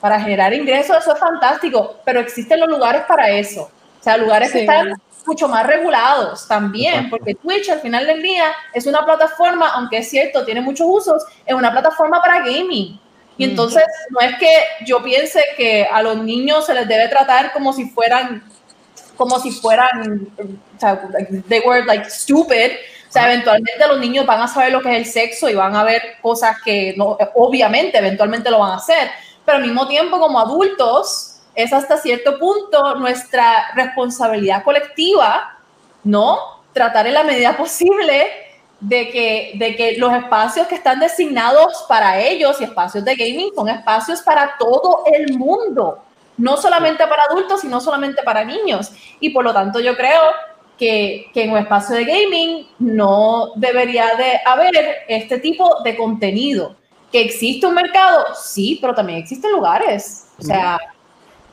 para generar ingresos, eso es fantástico, pero existen los lugares para eso. O sea, lugares que están mucho más regulados también, porque Twitch al final del día es una plataforma, aunque es cierto, tiene muchos usos, es una plataforma para gaming. Y entonces no es que yo piense que a los niños se les debe tratar como si fueran, como si fueran, o sea, they were like stupid, o sea, eventualmente los niños van a saber lo que es el sexo y van a ver cosas que no, obviamente eventualmente lo van a hacer, pero al mismo tiempo como adultos es hasta cierto punto nuestra responsabilidad colectiva, ¿no? Tratar en la medida posible de que, de que los espacios que están designados para ellos y espacios de gaming son espacios para todo el mundo, no solamente para adultos, sino solamente para niños. Y por lo tanto yo creo que, en un espacio de gaming no debería de haber este tipo de contenido. ¿Que existe un mercado? Sí, pero también existen lugares. O sea,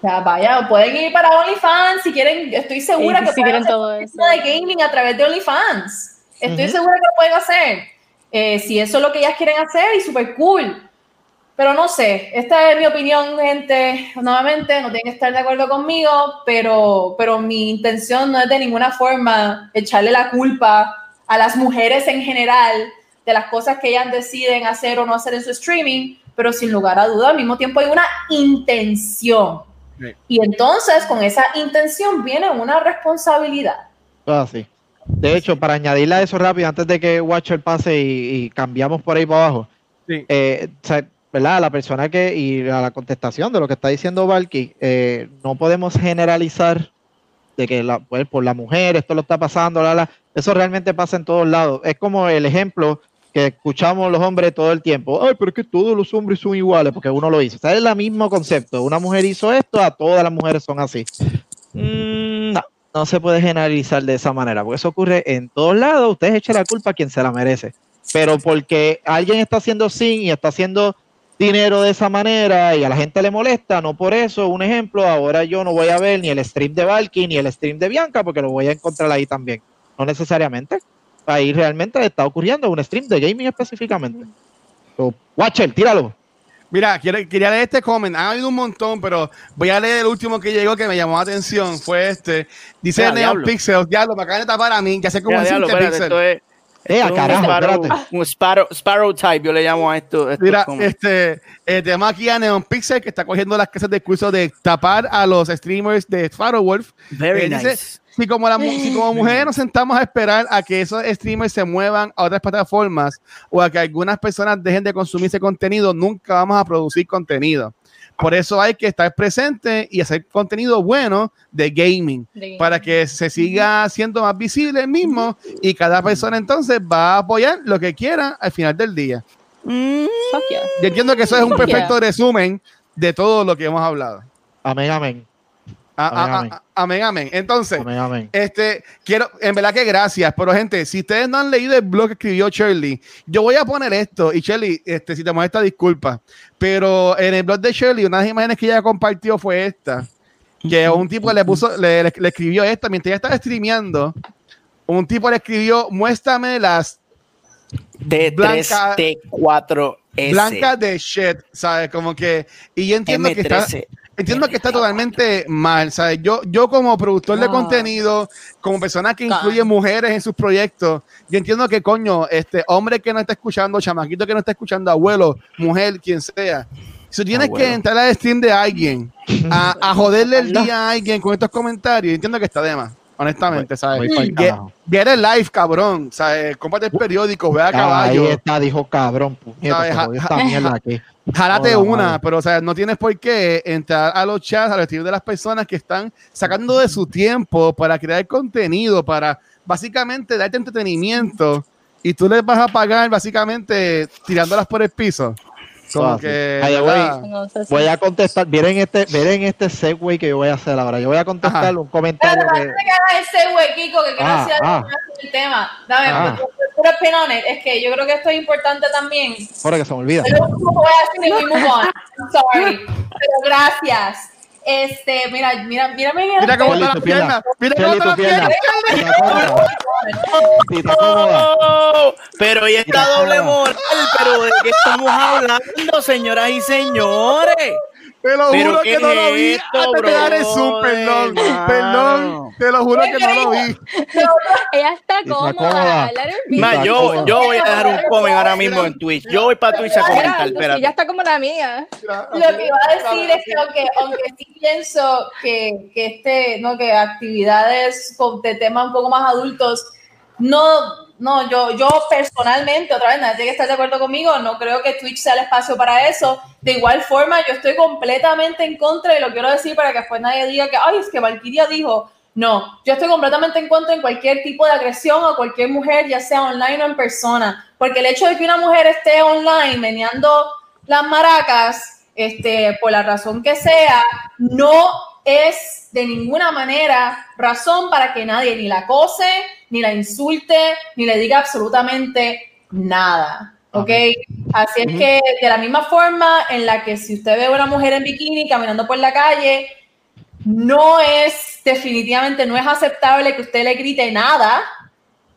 vaya, pueden ir para OnlyFans si quieren. Estoy segura que pueden hacer todo eso. de gaming a través de OnlyFans. Estoy segura que lo pueden hacer. Eh, si eso es lo que ellas quieren hacer, y súper cool. Pero no sé, esta es mi opinión, gente. Nuevamente, no tienen que estar de acuerdo conmigo, pero, pero mi intención no es de ninguna forma echarle la culpa a las mujeres en general de las cosas que ellas deciden hacer o no hacer en su streaming, pero sin lugar a duda, al mismo tiempo hay una intención. Y entonces, con esa intención viene una responsabilidad. Ah, sí. De hecho, para añadirle a eso rápido, antes de que Watcher pase y, cambiamos por ahí para abajo, sí. eh, ¿verdad? La persona que, y a la contestación de lo que está diciendo Valky, eh, no podemos generalizar de que la, pues, por la mujer esto lo está pasando, la, eso realmente pasa en todos lados. Es como el ejemplo que escuchamos los hombres todo el tiempo. Ay, pero es que todos los hombres son iguales porque uno lo hizo. O sea, es el mismo concepto. Una mujer hizo esto, a todas las mujeres son así. Mm, no, no se puede generalizar de esa manera, porque eso ocurre en todos lados. Ustedes echen la culpa a quien se la merece. Pero porque alguien está haciendo sin y está haciendo dinero de esa manera y a la gente le molesta, no por eso, un ejemplo, ahora yo no voy a ver ni el stream de Valky ni el stream de Bianca porque lo voy a encontrar ahí también. No necesariamente. Ahí realmente está ocurriendo un stream de gaming específicamente. So, Watcher, tíralo. Mira, quería leer este comment. Han habido un montón, pero voy a leer el último que llegó que me llamó la atención. Fue este. Dice Neon Pixels. Diablo, me acaban de tapar a mí. Ya sé cómo decirte Pixel. Eh, un sparrow, type, yo le llamo a esto. Mira, este, el tema aquí a Neon Pixel que está cogiendo las casas de curso de tapar a los streamers de Sparrow Wolf. Very eh, nice. Si como, la, si como mujeres nos sentamos a esperar a que esos streamers se muevan a otras plataformas o a que algunas personas dejen de consumir ese contenido, nunca vamos a producir contenido. Por eso hay que estar presente y hacer contenido bueno de gaming, para que se siga siendo más visible el mismo y cada persona entonces va a apoyar lo que quiera al final del día. Mm. Yo entiendo que eso es un perfecto resumen de todo lo que hemos hablado. Amén, amén. Amén, amén. Entonces, este, quiero, en verdad que gracias, pero gente, si ustedes no han leído el blog que escribió Shirley, yo voy a poner esto, y Shirley, este, si te molesta, disculpa, pero en el blog de Shirley, una de las imágenes que ella compartió fue esta, que un tipo le puso, le, le escribió esta, mientras ella estaba streameando, un tipo le escribió, muéstrame las T3, T4, S. Blanca de shit, ¿sabes? Como que, y yo entiendo que está, entiendo que está totalmente mal, ¿sabes? Yo, yo como productor de contenido, como persona que incluye mujeres en sus proyectos, yo entiendo que, coño, este hombre que no está escuchando, chamaquito que no está escuchando, abuelo, mujer, quien sea, si tienes que entrar al stream de alguien a, a joderle el día a alguien con estos comentarios, entiendo que está de más honestamente, ¿sabes? Get, el live, cabrón, ¿sabes? Cómprate el periódico, ve a caballo. Ahí está, dijo cabrón, Jálate una, pero o sea, no tienes por qué entrar a los chats, a los de las personas que están sacando de su tiempo para crear contenido, para básicamente darte entretenimiento y tú les vas a pagar básicamente tirándolas por el piso. Como que, voy, a contestar, miren este, miren este segue que yo voy a hacer ahora. Yo voy a contestar un comentario. Pero, que... que el segue, Kiko, que quiero ah, ah. el tema. Dame, ah. es que yo creo que esto es importante también. Ahora que se me olvida. Pero voy a decir Sorry. Pero gracias. Este, mira, mira, mira, mira. Mira cómo está la pierna. Mira cómo está la pierna. Pero y esta doble moral, pero ¿de qué estamos hablando, señoras y señores? Te lo juro que no lo vi antes de dar el zoom, perdón. Perdón, te lo juro que no lo vi. Ella está cómoda. yo, yo voy a dejar un comment ahora mismo en Twitch. Yo voy para Twitch a comentar. Espérate. Ella está como la mía. Lo que iba a decir es que aunque, aunque sí pienso que, que este, no, que actividades de temas un poco más adultos no no, yo, yo personalmente, otra vez, nadie que estar de acuerdo conmigo, no creo que Twitch sea el espacio para eso. De igual forma, yo estoy completamente en contra y lo quiero decir para que después nadie diga que, ay, es que Valkyria dijo. No, yo estoy completamente en contra en cualquier tipo de agresión a cualquier mujer, ya sea online o en persona, porque el hecho de que una mujer esté online meneando las maracas, este, por la razón que sea, no es de ninguna manera razón para que nadie ni la acose, ni la insulte, ni le diga absolutamente nada. ¿Ok? Así es que de la misma forma en la que si usted ve a una mujer en bikini caminando por la calle, no es definitivamente, no es aceptable que usted le grite nada.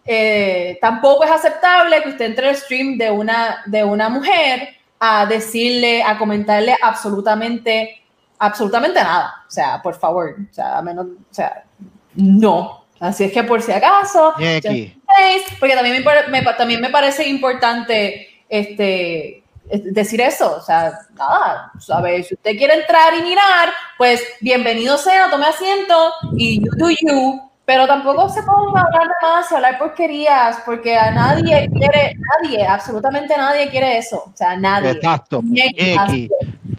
Eh, tampoco es aceptable que usted entre al stream de una, de una mujer a decirle, a comentarle absolutamente, absolutamente nada. O sea, por favor, o sea, a menos, o sea, no. Así es que por si acaso, porque también me, también me parece importante este, decir eso, o sea, nada, ¿sabes? Si usted quiere entrar y mirar, pues bienvenido sea, tome asiento y you do you, pero tampoco se ponga a hablar de más, a hablar porquerías, porque a nadie quiere, nadie, absolutamente nadie quiere eso, o sea, nadie. Exacto.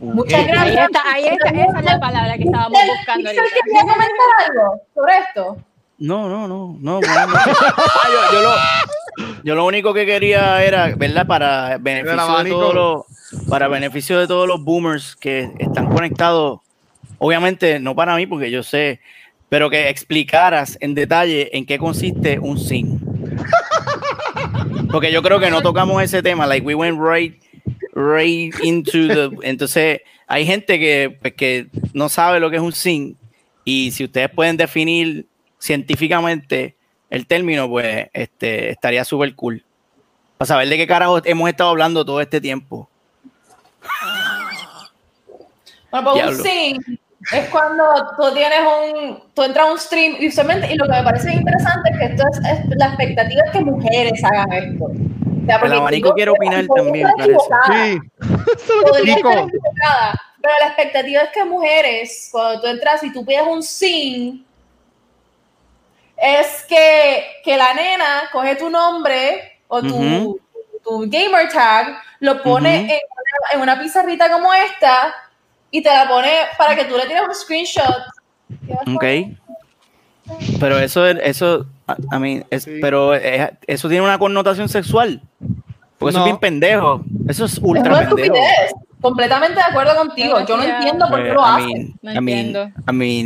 Muchas gracias. Ahí está, esa es la palabra que estábamos buscando. ¿Quería comentar algo sobre esto? No, no, no, no. yo, lo, único que quería era, ¿verdad? Para beneficio de todos los, para beneficio de todos los boomers que están conectados, obviamente no para mí porque yo sé, pero que explicaras en detalle en qué consiste un SIN. Porque yo creo que no tocamos ese tema, like we went right, right into the. Entonces, hay gente que, pues, que no sabe lo que es un SIN y si ustedes pueden definir científicamente el término, pues este, estaría súper cool. Para saber de qué carajo hemos estado hablando todo este tiempo. Bueno, pues un sim es cuando tú tienes un, tú entras a un stream y y lo que me parece interesante es que esto es, la expectativa es que mujeres hagan esto. O sea, el abanico quiere opinar también, Sí. pero la expectativa es que mujeres, cuando tú entras y tú pides un sim, es que, que la nena coge tu nombre o tu, tu gamer tag, lo pone en, una, en, una, pizarrita como esta y te la pone para que tú le tires un screenshot. Ok. Pero eso, eso, a mí, es, pero eso tiene una connotación sexual. Porque eso es bien pendejo. Eso es ultra pendejo. Completamente de acuerdo contigo. Yo no entiendo por qué lo hacen. No entiendo.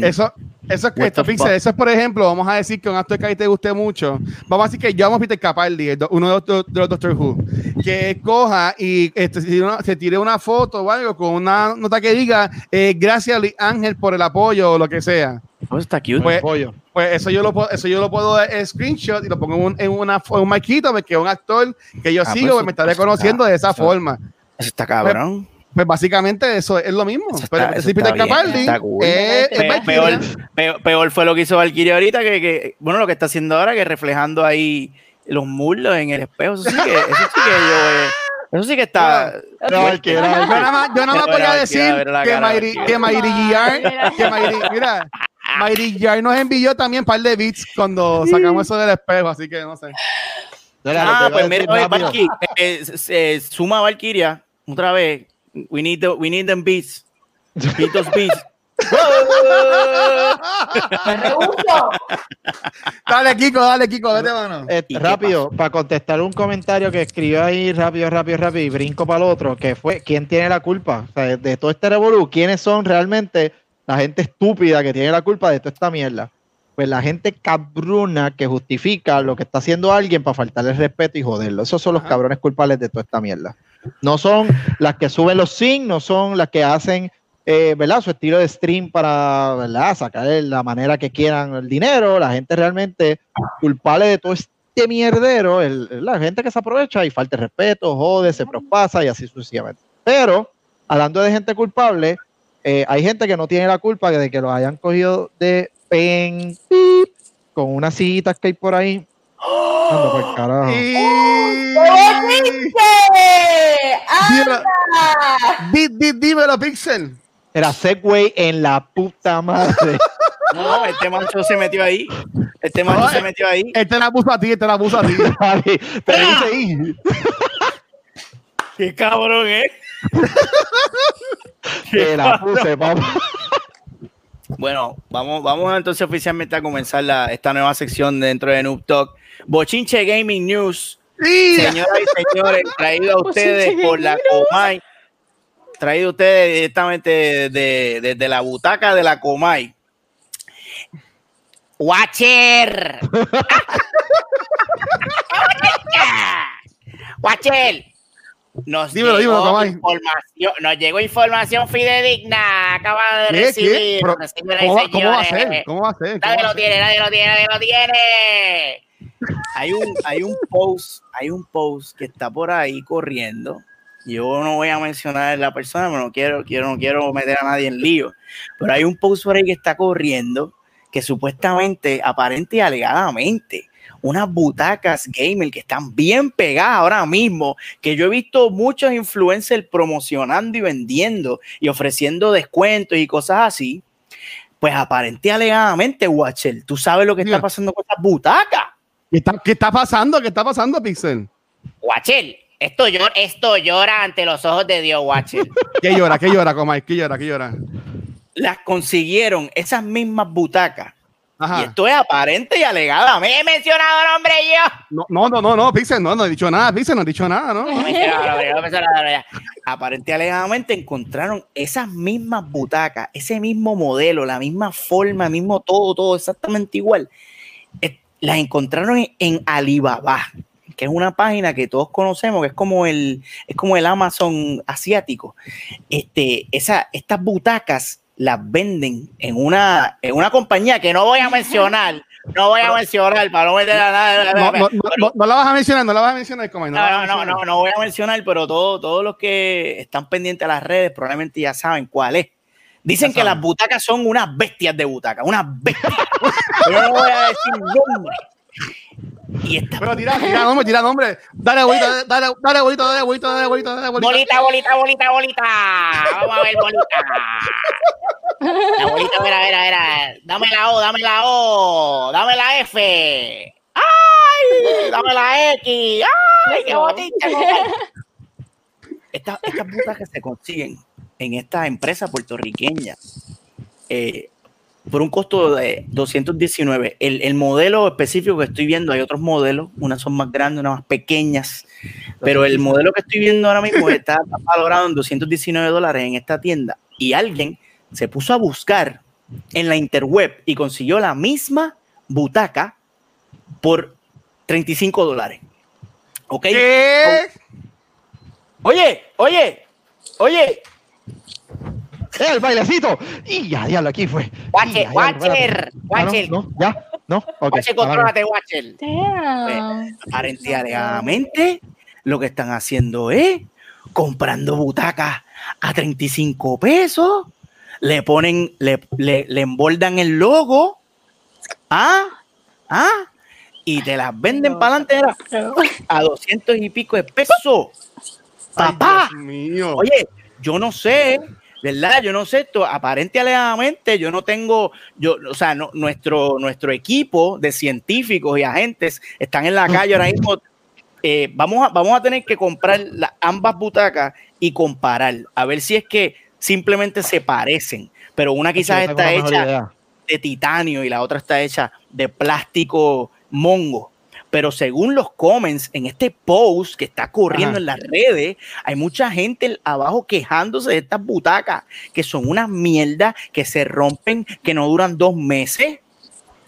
Eso, Eso es que esto, Pixel, eso es, por ejemplo, vamos a decir que un actor que a ti te guste mucho. Vamos a decir que yo amo a Peter Capaldi, uno de los, de los Doctor Who, que coja y este, se, tire una, se tire una foto o algo con una nota que diga eh, gracias Luis Ángel por el apoyo o lo que sea. Oh, está cute. Pues, Pollo. pues eso yo lo puedo, eso yo lo puedo eh, screenshot y lo pongo en, un, en una en un marquito porque un actor que yo Ah, sigo pues me está reconociendo de esa eso- forma. Eso está cabrón. Pues básicamente eso es lo mismo. Eso está- eso Peter bien, Capaldi cool. es- es peor, peor, peor fue lo que hizo Valkyrie ahorita, que, que, bueno, lo que está haciendo ahora, que reflejando ahí los muslos en el espejo. Eso sí que, eso sí que yo, eh, eso sí que está. Yo nada más, yo nada más Pero voy a mira, decir que Mayri, que Mayri Guillar, que Mayri, mira, Mayri Guillar nos envió también un par de beats cuando sacamos eso del espejo, así que no sé. Ah, pues mira, oye. Valky, eh, eh, se- suma Valkyria otra vez. We need, the, we need them beats. Beat those beats. Me rehuso. Dale, Kiko, dale, Kiko, vete, mano. Eh, ¿Y qué rápido, para contestar un comentario que escribió ahí rápido, rápido, rápido y brinco para el otro, que fue, ¿quién tiene la culpa? O sea, de, todo este revolú, ¿quiénes son realmente la gente estúpida que tiene la culpa de toda esta mierda? Pues la gente cabrona que justifica lo que está haciendo alguien para faltarle respeto y joderlo. Esos son los cabrones culpables de toda esta mierda. No son las que suben los sin, no son las que hacen eh, ¿verdad? su estilo de stream para ¿verdad? sacar la manera que quieran el dinero. La gente realmente culpable de todo este mierdero, la gente que se aprovecha y falta respeto, jode, se propasa y así sucesivamente. Pero, hablando de gente culpable, eh, hay gente que no tiene la culpa de que lo hayan cogido de pen con unas sillitas que hay por ahí. Anda pa'l carajo. Y... ¡Oíste! Dímelo, ¡Anda! di- di- dímelo, Pixel. Era Segway en la puta madre. No, este macho se metió ahí. Este macho se metió ahí. Este la puso a ti, este la puso a ti. Te dice ahí. Qué cabrón, ¿eh? Te la puse, papá. Bueno, vamos, vamos entonces oficialmente a comenzar la, esta nueva sección dentro de Noob Talk. Bochinche Gaming News. Sí. Señoras y señores, traído a ustedes por la Comay. Traído a ustedes directamente desde, desde la butaca de la Comay. Watcher. Watcher. Nos Dímelo, llegó dímelo, información, nos llegó información fidedigna. Acaba de ¿Qué? ¿Qué? recibir. Pero, ¿Cómo, va- cómo va a ser? ¿Cómo va a ser? ¿Cómo Nadie va a lo ser? tiene, nadie lo tiene, nadie lo tiene. Hay un, hay un post, hay un post que está por ahí corriendo. Yo no voy a mencionar la persona, pero no quiero, quiero, no quiero meter a nadie en lío. Pero hay un post por ahí que está corriendo que supuestamente, aparente y alegadamente, unas butacas gamer que están bien pegadas ahora mismo, que yo he visto muchos influencers promocionando y vendiendo y ofreciendo descuentos y cosas así. Pues aparente alegadamente, Watcher, tú sabes lo que está pasando con estas butacas. ¿Qué está, ¿Qué está pasando? ¿Qué está pasando, Pixel? Watcher, esto, llor- esto llora ante los ojos de Dios, Watcher. ¿Qué llora? ¿Qué llora, Comay? ¿Qué llora? ¿Qué llora? Las consiguieron esas mismas butacas. Y Ajá. esto es aparente y alegadamente. He mencionado nombre yo. No, no, no, no, Pixel, no, no he dicho nada, Pixel, no he dicho nada, ¿no? Aparente y alegadamente encontraron esas mismas butacas, ese mismo modelo, la misma forma, mismo todo, todo exactamente igual. Eh, Las encontraron en, en Alibaba, que es una página que todos conocemos, que es como el, es como el Amazon asiático. Este, esa, estas butacas las venden en una, en una compañía que no voy a mencionar, no voy a mencionar para no meter a nada. No, no, no, la vas a mencionar, no la vas a mencionar, Comay. No, No, no, no, no, voy a mencionar, pero todo- todos los que están pendientes a las redes probablemente ya saben cuál es. Dicen que las butacas son unas bestias de butacas, unas bestias. Yo no voy a decir nombre. Y esta Pero tira, tira nombre, tira nombre. Dale, abuelito, dale, dale, abuelito, dale, abuelito, dale, dale, bolita, bolita, bolita, bolita. Vamos a ver, bolita. La bolita, mira, mira, mira. Dame la O, dame la O, dame la F. ¡Ay! Dame la X. ¡Ay! ¡Qué botita! Estas, estas butacas se consiguen en esta empresa puertorriqueña eh, por un costo de 219. El, el modelo específico que estoy viendo, hay otros modelos, unas son más grandes, unas más pequeñas, pero el modelo que estoy viendo ahora mismo está valorado en 219 dólares en esta tienda y alguien se puso a buscar en la interweb y consiguió la misma butaca por 35 dólares. ¿Ok? ¿Qué? Oye, oye, oye, ¡Eh, el bailecito! Y ya, diablo, aquí fue. Watcher, Watcher. Ah, Watcher. no, no, ya, no, ok. Watcher, contrólate, Watcher. Damn. Aparente y alegadamente, lo que están haciendo es comprando butacas a 35 pesos, le ponen, le, le, le emboldan el logo, ¿ah? ¿ah? Y te las venden para adelante a 200 y pico de pesos. Ay, Papá, Dios mío. Oye, yo no sé, ¿verdad? Yo no sé esto. Aparente alegadamente, yo no tengo, yo, o sea, no- nuestro, nuestro equipo de científicos y agentes están en la calle ahora mismo. Eh, vamos, a, vamos a tener que comprar la- ambas butacas y comparar, a ver si es que simplemente se parecen, pero una quizás está hecha idea. de titanio y la otra está hecha de plástico mongo. Pero según los comments en este post que está corriendo Ajá. en las redes, hay mucha gente abajo quejándose de estas butacas, que son unas mierdas que se rompen, que no duran dos meses.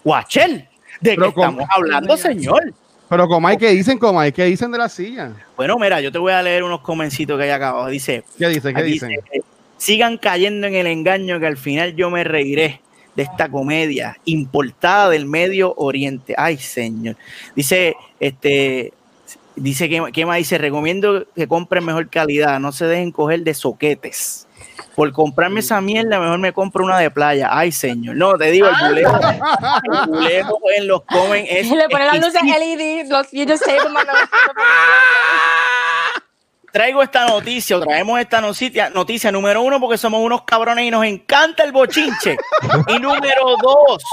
Guachel, ¿de qué estamos hablando, señor? Pero como hay que dicen, como hay que dicen de la silla. Bueno, mira, yo te voy a leer unos comencitos que hay acá abajo. Dice, ¿Qué dicen? ¿Qué dicen? dice, sigan cayendo en el engaño que al final yo me reiré de esta comedia importada del Medio Oriente. Ay, señor. Dice, este, dice que, ¿qué más dice? Recomiendo que compren mejor calidad, no se dejen coger de soquetes. Por comprarme esa mierda, mejor me compro una de playa. Ay, señor. No, te digo, el buleo, el buleo en los comen es. Le ponen las luces. LED, los, you just save them on the- traigo esta noticia o traemos esta noticia, noticia número uno porque somos unos cabrones y nos encanta el bochinche. y número dos,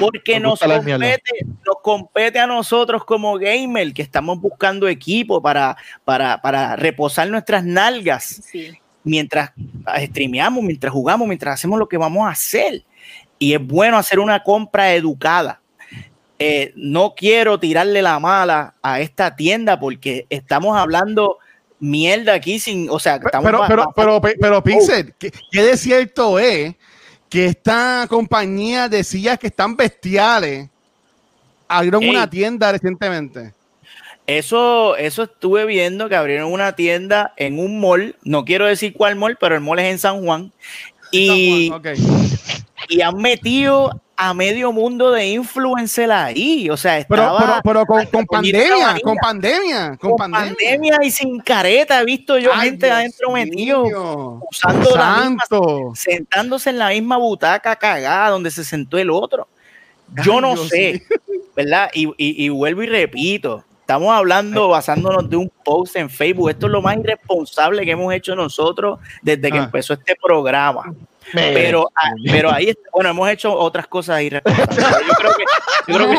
porque Nos compete, nos compete a nosotros como gamer que estamos buscando equipo para, para, para reposar nuestras nalgas Sí. mientras streameamos, mientras jugamos, mientras hacemos lo que vamos a hacer. Y es bueno hacer una compra educada. Eh, no quiero tirarle la mala a esta tienda porque estamos hablando mierda aquí sin, o sea, estamos Pero, pero, pero, pero, pero Pixel, ¿qué, de cierto es que esta compañía de sillas que están bestiales abrieron una tienda recientemente? eso, eso estuve viendo que abrieron una tienda en un mall, no quiero decir cuál mall, pero el mall es en San Juan. Y, y han metido a medio mundo de influencer ahí. O sea, Pero, estaba pero, pero con, con pandemia, con pandemia, con, con pandemia. pandemia y sin careta. He visto yo Ay, gente Dios adentro metido, usando la misma, sentándose en la misma butaca cagada donde se sentó el otro. Yo Ay, no sé, ¿verdad? Y, y- y vuelvo y repito. Estamos hablando basándonos de un post en Facebook. Esto es lo más irresponsable que hemos hecho nosotros desde que Ah. empezó este programa. Pero, ah, pero ahí, está- bueno, hemos hecho otras cosas irresponsables. pero Yo creo que, yo creo que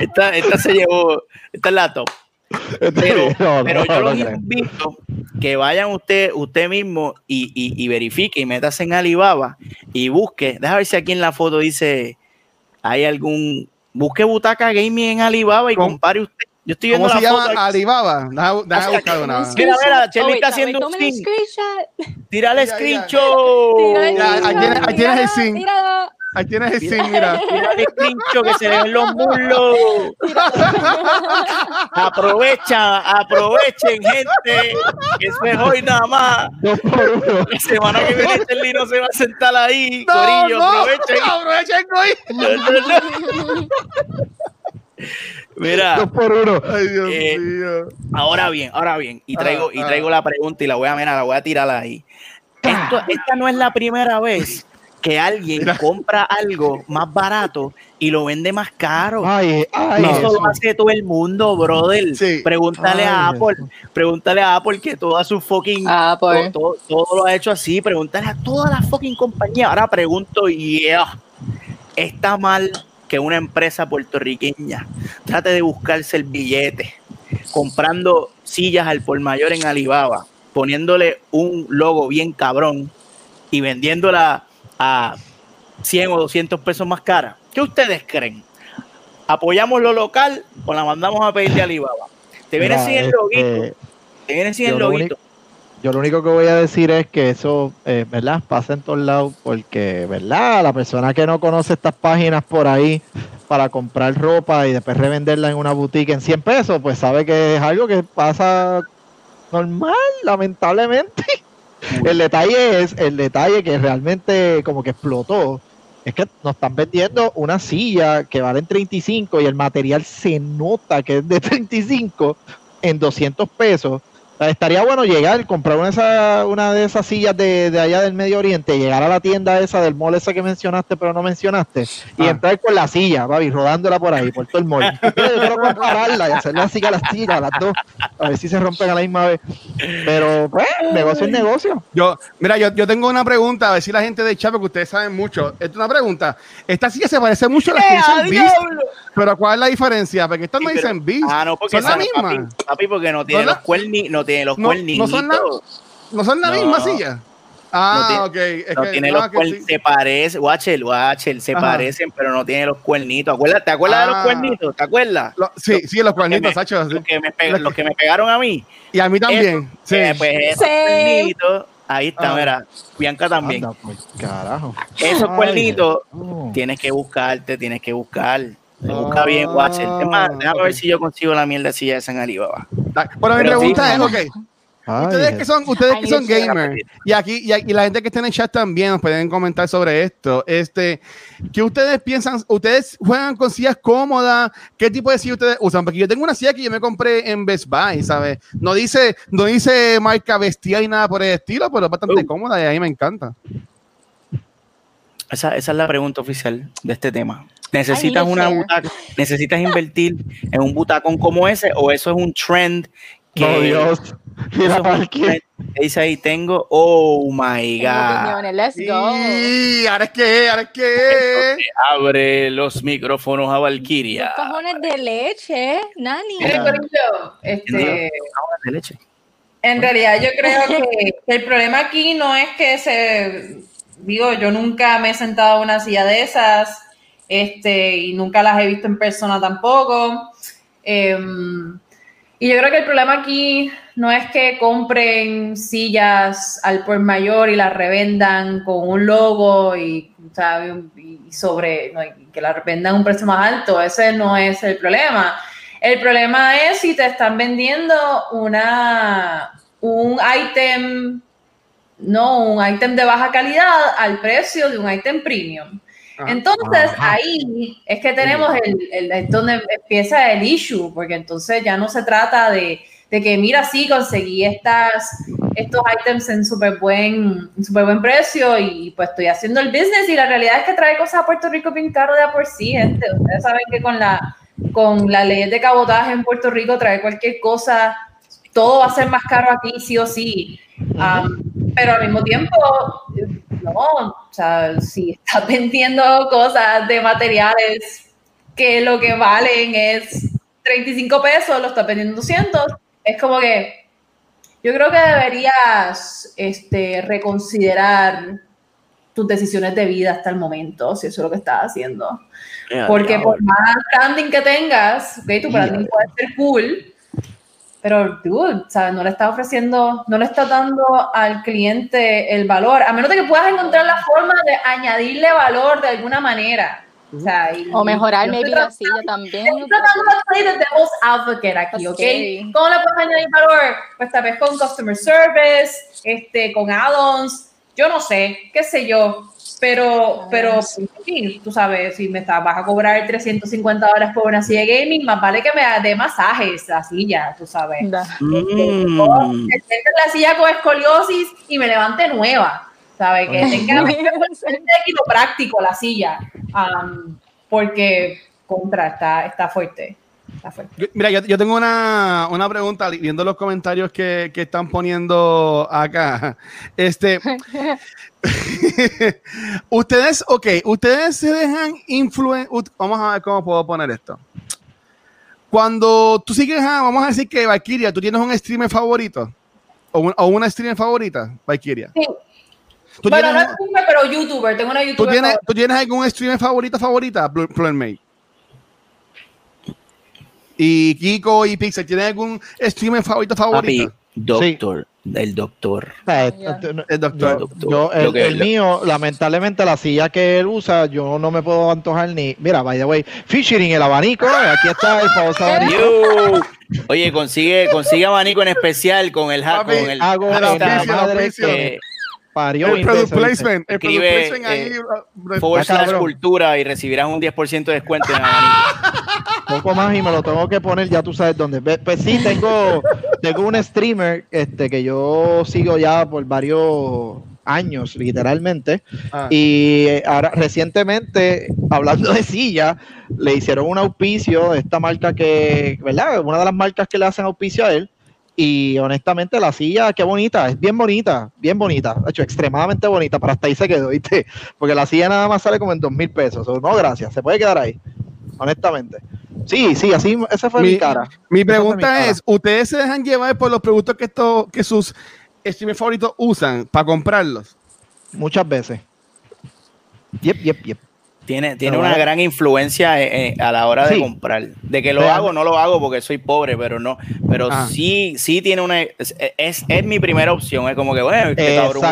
esta, esta se llevó, esta es la top. Pero, No, pero no, yo no los invito que vayan usted, usted mismo y, y, y verifique y métase en Alibaba y busque. Déjame ver si aquí en la foto dice hay algún. Busque Butaca Gaming en Alibaba y ¿Cómo- compare usted. Yo estoy viendo ¿Cómo se la llama? foto. aquí. Alibaba. Déjame déjame buscar una. Mira, mira, Chelly está haciendo un el screenshot. Tírale screenshot. El ahí screenshot, tienes- ahí tienes el tíralo. Ahí tienes el sim, mira. Tírale screenshot que se le ven los muslos. Aprovecha, aprovechen, gente. Que eso es hoy nada más. La semana que viene Chelly no se va a sentar ahí. No, Corillo, no, aprovechen. aprovechen, güey. Mira, Dos por uno. Ay, Dios Eh, mío. ahora bien, ahora bien. Y traigo, Ah, y ah. traigo la pregunta y la voy a mirar, la voy a tirar ahí. Esto, esta no es la primera vez que alguien Mira. compra algo más barato y lo vende más caro. Ay, ay, Eso lo hace todo el mundo, brother. Sí. Pregúntale a Apple, pregúntale a Apple que toda su fucking Ah, todo, todo- todo lo ha hecho así. Pregúntale a todas las fucking compañías. Ahora pregunto, yeah, está mal que una empresa puertorriqueña trate de buscarse el billete comprando sillas al por mayor en Alibaba, poniéndole un logo bien cabrón y vendiéndola a 100 o 200 pesos más cara. ¿Qué ustedes creen? ¿Apoyamos lo local o la mandamos a pedir de Alibaba? Te vienen Mira, sin el este, loguito. Te vienen sin el lo loguito. Yo lo único que voy a decir es que eso, eh, ¿verdad? Pasa en todos lados porque, ¿verdad? La persona que no conoce estas páginas por ahí para comprar ropa y después revenderla en una boutique en 100 pesos, pues sabe que es algo que pasa normal, lamentablemente. El detalle es, el detalle que realmente como que explotó, es que nos están vendiendo una silla que vale 35 y el material se nota que es de 35 en 200 pesos estaría bueno llegar, comprar una, esa, una de esas sillas de, de, allá del Medio Oriente, llegar a la tienda esa del mall esa que mencionaste, pero no mencionaste, y ah. entrar con la silla, baby, rodándola por ahí, por todo el mall. Yo quiero compararla y hacerle así a las sillas, las dos, a ver si se rompen a la misma vez. Pero, pues, negocio es negocio. Yo, mira, yo, yo tengo una pregunta, a ver si la gente de chat, porque ustedes saben mucho. Es una pregunta. Esta silla se parece mucho a las que dicen Beast, pero ¿cuál es la diferencia? Porque estas no dicen Beast. Ah, no, porque son la misma. Papi, porque no tiene los cuernitos los no, no son la, no son la misma silla. Ah, ok. Es no tiene los cuernitos, se parece, Watcher, Watcher, se parecen, pero no tiene los cuernitos. ¿Te acuerdas de los ah. cuernitos? ¿Te acuerdas? sí, sí, los cuernitos, Sacho. Los, que me los que me pegaron a mí. Y a mí también. sí. Eh, pues esos cuernitos, ahí está, ah. mira. Bianca también. pues, carajo. Esos cuernitos, tienes que buscarte, tienes que buscar. Busca bien, Watcher. Es más, déjame ver si yo consigo la mierda silla esa en Alibaba. Bueno, mi pregunta es, ok, ustedes que son, ustedes que son gamers y aquí y, la gente que está en el chat también nos pueden comentar sobre esto. Este, ¿qué ustedes piensan? ¿Ustedes juegan con sillas cómodas? ¿Qué tipo de silla ustedes usan? Porque yo tengo una silla que yo me compré en Best Buy, ¿sabes? No dice, no dice marca bestia y nada por el estilo, pero es bastante uh. cómoda y a mí me encanta. Esa, esa es la pregunta oficial de este tema. ¿Necesitas una butaca? ¿Necesitas invertir en un butacón como ese? ¿O eso es un trend que, oh, Dios. Mira dice ahí tengo, oh my god. Let's go. Y ahora es que, ahora es que. Abre los micrófonos a Valkyria. Cojones de leche, Nani. Este, de leche. En realidad, yo creo que el problema aquí no es que se. Digo, yo nunca me he sentado en una silla de esas, este, y nunca las he visto en persona tampoco. Eh, y yo creo que el problema aquí no es que compren sillas al por mayor y las revendan con un logo y, y sobre que las revendan a un precio más alto. Ese no es el problema. El problema es si te están vendiendo una un ítem, no, un ítem de baja calidad al precio de un ítem premium. Entonces ahí es que tenemos el, el, donde empieza el issue, porque entonces ya no se trata de, de que mira, sí, conseguí estas, estos items en súper buen, super buen precio y pues estoy haciendo el business y la realidad es que trae cosas a Puerto Rico bien caro de a por sí, gente. Ustedes saben que con la, con la ley de cabotaje en Puerto Rico trae cualquier cosa, todo va a ser más caro aquí sí o sí. pero al mismo tiempo, no, o sea, si estás vendiendo cosas de materiales que lo que valen es 35 pesos, lo estás vendiendo 200, es como que yo creo que deberías este, reconsiderar tus decisiones de vida hasta el momento, si eso es lo que estás haciendo. Porque por más branding que tengas, okay, tu branding puede ser cool, pero, dude, ¿sabes? No le está ofreciendo, no le está dando al cliente el valor, a menos de que puedas encontrar la forma de añadirle valor de alguna manera. O, sea, o mejorar maybe la silla también. Estoy tratando de the devil's advocate aquí, ¿ok? ¿Cómo le puedes añadir valor? Pues tal vez con customer service, este, con add-ons, yo no sé, qué sé yo. Pero, pero sí, tú sabes, si me estás, vas a cobrar 350 dólares por una silla gaming, más vale que me dé masajes la silla, tú sabes. Mm. la silla con escoliosis y me levante nueva, ¿sabes? Que tenga equipo práctico la silla, porque contra está, está fuerte. Mira, yo, tengo una, una, pregunta, viendo los comentarios que, que están poniendo acá. Este, ustedes, ok, ustedes se dejan influenciar. Vamos a ver cómo puedo poner esto. Cuando tú sigues a, vamos a decir que Valkyria, tú tienes un streamer favorito o, una streamer favorita, Valkyria. Sí. bueno, no streamer, pero youtuber, tengo una youtuber. ¿Tú tienes, ¿tú tienes algún streamer favorita favorita, Plurmate? Y Kiko y Pixel, ¿tienen algún streamer favorito favorito? Doctor. del doctor. O sea, ya. este, El doctor. Doctor. Yo, el, que- el mío, lamentablemente, la silla que él usa, yo no me puedo antojar ni. Mira, by the way, featuring el abanico. eh, Aquí está el famoso abanico. Oye, consigue, consigue abanico en especial con el hack, con el hago Parió El 20 product placement. El product Escribe, placement ahí. eh, forward slash cultura y recibirás un 10% de descuento en el abanico. Poco más y me lo tengo que poner, ya tú sabes dónde. Pues sí, tengo, tengo un streamer este, que yo sigo ya por varios años, literalmente. ah. Y eh, ahora recientemente, hablando de silla, le hicieron un auspicio de esta marca que, ¿verdad? Una de las marcas que le hacen auspicio a él. Y honestamente la silla, qué bonita, es bien bonita, bien bonita, de hecho, extremadamente bonita, pero hasta ahí se quedó, ¿viste? Porque la silla nada más sale como en dos mil pesos. o no, gracias, se puede quedar ahí, honestamente. Sí, sí, así, esa fue mi, Mi- cara. Mi pregunta cara. es, ¿ustedes se dejan llevar por los productos que, esto, que sus streamers favoritos usan para comprarlos? Muchas veces. Yep, yep, yep. Tiene, tiene una gran influencia eh, eh, a la hora de Sí. comprar. De que lo Vean. hago, no lo hago porque soy pobre, pero no. Pero Ah. sí, sí tiene una. Es, es, es mi primera opción. Es como que, bueno, este cabrón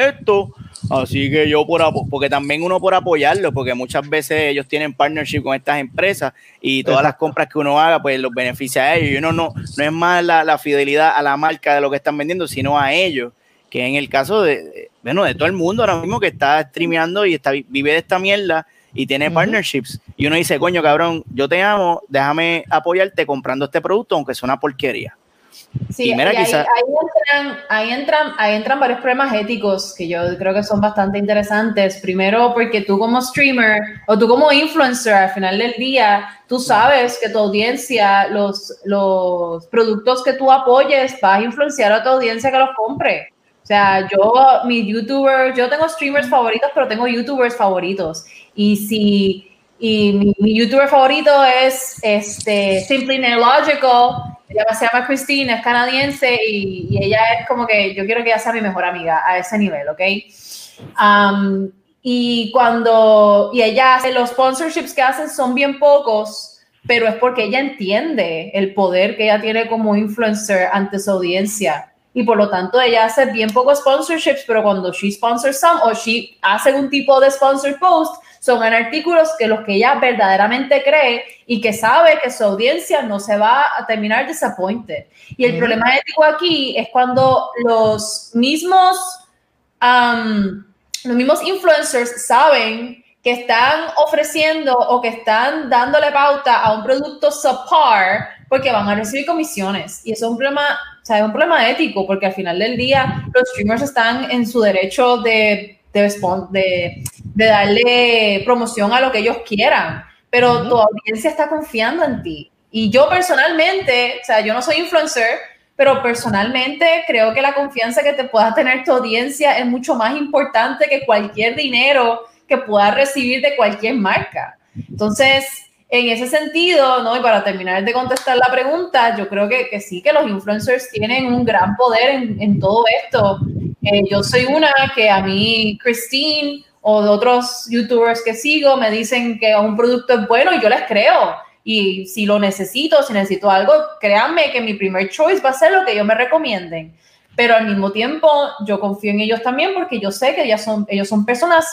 esto. Así que yo por porque también uno por apoyarlo, porque muchas veces ellos tienen partnership con estas empresas y todas las compras que uno haga, pues los beneficia a ellos. Y uno no, no es más la, la fidelidad a la marca de lo que están vendiendo, sino a ellos. Que en el caso de, bueno, de todo el mundo ahora mismo que está streameando y está, vive de esta mierda y tiene partnerships. Y uno dice, coño, cabrón, yo te amo, déjame apoyarte comprando este producto, aunque sea una porquería. Sí, Y mira, y ahí, quizá- ahí entran, ahí, entran, ahí entran varios problemas éticos que yo creo que son bastante interesantes. Primero, porque tú como streamer o tú como influencer, al final del día, tú sabes que tu audiencia, los, los productos que tú apoyes, vas a influenciar a tu audiencia que los compre. O sea, yo, mis youtubers, yo tengo streamers favoritos, pero tengo youtubers favoritos. Y si y mi, mi youtuber favorito es este Simply Neological. Ella se llama Christine, es canadiense y, y ella es como que yo quiero que ella sea mi mejor amiga a ese nivel, ¿ok? Um, y cuando y ella hace los sponsorships que hacen son bien pocos, pero es porque ella entiende el poder que ella tiene como influencer ante su audiencia. Y por lo tanto, ella hace bien pocos sponsorships, pero cuando she sponsors some o she hace un tipo de sponsor post, son en artículos que los que ella verdaderamente cree y que sabe que su audiencia no se va a terminar disappointed. Y el problema ético aquí es cuando los mismos, um, los mismos influencers saben que están ofreciendo o que están dándole pauta a un producto subpar porque van a recibir comisiones. Y eso es un problema, o sea, es un problema ético porque al final del día los streamers están en su derecho de, de, de, de darle promoción a lo que ellos quieran, pero Ujú. tu audiencia está confiando en ti. Y yo personalmente, o sea, yo no soy influencer, pero personalmente creo que la confianza que te pueda tener tu audiencia es mucho más importante que cualquier dinero que puedas recibir de cualquier marca. Entonces, en ese sentido, ¿no? Y para terminar de contestar la pregunta, yo creo que, que sí, que los influencers tienen un gran poder en, en todo esto. Eh, yo soy una que a mí, Christine o de otros youtubers que sigo me dicen que un producto es bueno y yo les creo. Y si lo necesito, si necesito algo, créanme que mi primer choice va a ser lo que ellos me recomienden. Pero al mismo tiempo, yo confío en ellos también porque yo sé que ellas son, ellos son personas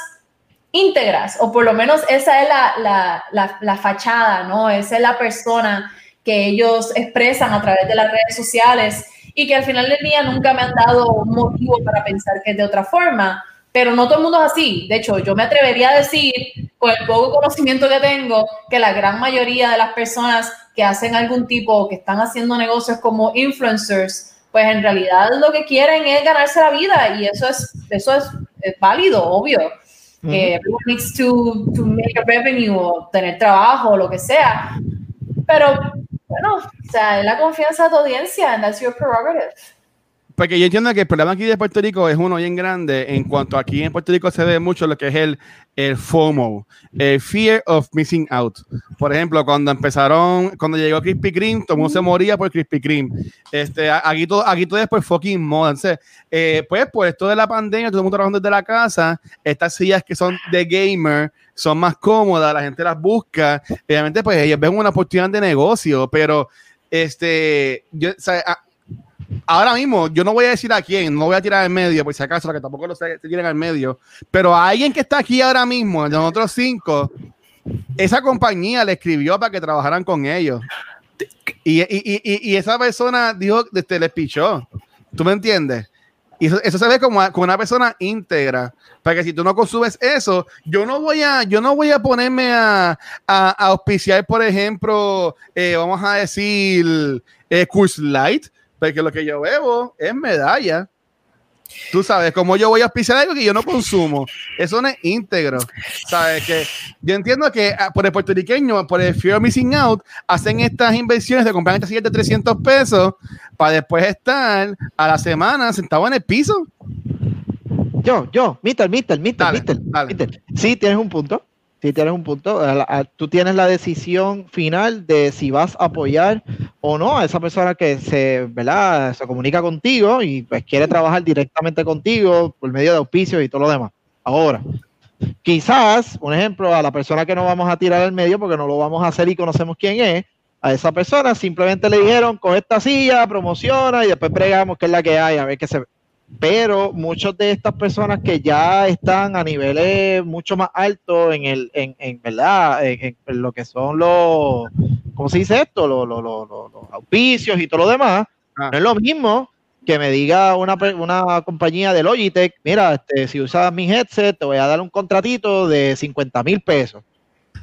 íntegras, o por lo menos esa es la, la, la, la fachada, ¿no? Esa es la persona que ellos expresan a través de las redes sociales y que al final del día nunca me han dado un motivo para pensar que es de otra forma, pero no todo el mundo es así. De hecho, yo me atrevería a decir, con el poco conocimiento que tengo, que la gran mayoría de las personas que hacen algún tipo, que están haciendo negocios como influencers, pues en realidad lo que quieren es ganarse la vida y eso es, eso es, es válido, obvio. Eh, everyone needs to, to make a revenue o tener trabajo o lo que sea. Pero, bueno, o sea, es la confianza de tu audiencia and that's your prerogative. Porque yo entiendo que el problema aquí de Puerto Rico es uno bien grande en cuanto aquí en Puerto Rico se ve mucho lo que es el, el FOMO, el Fear of Missing Out. Por ejemplo, cuando empezaron, cuando llegó Krispy Kreme, todo el mundo se moría por Krispy Kreme. Este, aquí todo, aquí todo es por fucking moda. Entonces, eh, pues por esto de la pandemia, todo el mundo trabajando desde la casa, estas sillas que son de gamer son más cómodas, la gente las busca. Obviamente, pues ellos ven una oportunidad de negocio, pero este, yo, o ahora mismo, yo no voy a decir a quién, no voy a tirar al medio, por si acaso, que tampoco lo sé, se tiran al medio, pero a alguien que está aquí ahora mismo, de nosotros cinco, esa compañía le escribió para que trabajaran con ellos. Y, y, y, y esa persona dijo, este, les pichó. ¿Tú me entiendes? Y eso, eso se ve como, como, una persona íntegra. Para que si tú no consumes eso, yo no voy a, yo no voy a ponerme a, a, a auspiciar, por ejemplo, eh, vamos a decir, eh, Curse Light, porque lo que yo bebo es medalla. Tú sabes, como yo voy a auspiciar algo que yo no consumo, eso no es íntegro. Sabes que yo entiendo que ah, por el puertorriqueño, por el fear of missing out, hacen estas inversiones de comprar esta silla de 300 pesos para después estar a la semana sentado en el piso. Yo, yo, Mister, Mister, Mister, Mister, Mister. Sí, tienes un punto. Sí, tienes un punto. Tú tienes la decisión final de si vas a apoyar o no a esa persona que se, ¿verdad? se comunica contigo y pues quiere trabajar directamente contigo por medio de auspicios y todo lo demás. Ahora, quizás, un ejemplo, a la persona que no vamos a tirar al medio porque no lo vamos a hacer y conocemos quién es, a esa persona simplemente le dijeron, con esta silla, promociona y después pregamos que es la que hay, a ver qué se pero muchas de estas personas que ya están a niveles mucho más altos en el, en, en verdad, en, en, lo que son los, ¿cómo se dice esto? Los, los, los, los auspicios y todo lo demás, ah. no es lo mismo que me diga una, una compañía de Logitech, mira, este, si usas mi headset, te voy a dar un contratito de 50 mil pesos.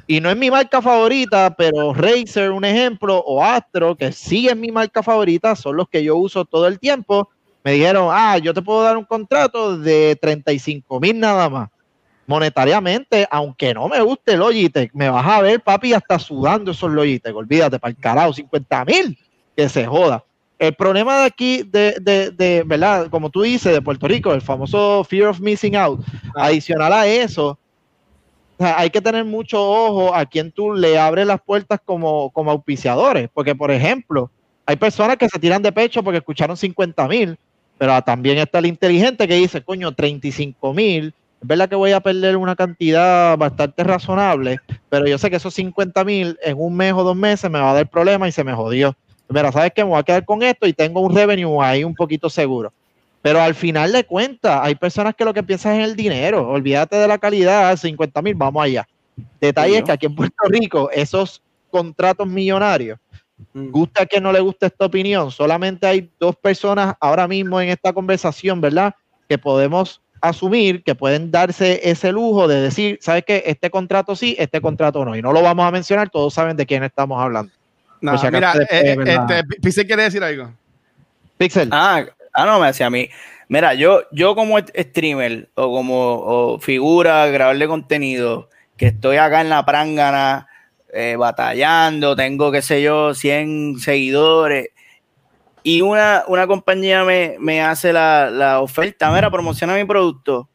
Y no es mi marca favorita, pero Razer, un ejemplo, o Astro, que sí es mi marca favorita, son los que yo uso todo el tiempo me dijeron, ah, yo te puedo dar un contrato de 35 mil nada más. Monetariamente, aunque no me guste Logitech, me vas a ver, papi, hasta sudando esos Logitech. Olvídate, para el carajo, 50 mil, que se joda. El problema de aquí, de, de, de, ¿verdad? Como tú dices, de Puerto Rico, el famoso fear of missing out, ah. adicional a eso, hay que tener mucho ojo a quien tú le abres las puertas como, como auspiciadores, porque, por ejemplo, hay personas que se tiran de pecho porque escucharon 50 mil, pero también está el inteligente que dice, coño, 35 mil, es verdad que voy a perder una cantidad bastante razonable, pero yo sé que esos 50 mil en un mes o dos meses me va a dar problema y se me jodió. Mira, ¿sabes qué? Me voy a quedar con esto y tengo un revenue ahí un poquito seguro. Pero al final de cuentas, hay personas que lo que piensan es el dinero. Olvídate de la calidad, 50 mil, vamos allá. Detalle es que aquí en Puerto Rico, esos contratos millonarios. Gusta que no le guste esta opinión, solamente hay dos personas ahora mismo en esta conversación, ¿verdad? Que podemos asumir que pueden darse ese lujo de decir, ¿sabes qué? Este contrato sí, este contrato no. Y no lo vamos a mencionar, todos saben de quién estamos hablando. No, si mira, eh, eh, este, Pixel quiere decir algo. Pixel. Ah, ah, no, me decía a mí. Mira, yo, yo como streamer o como o figura, grabarle contenido, que estoy acá en la prangana eh, batallando, tengo, qué sé yo, 100 seguidores. Y una, una compañía me, me hace la, la, oferta, mira, promociona mi producto.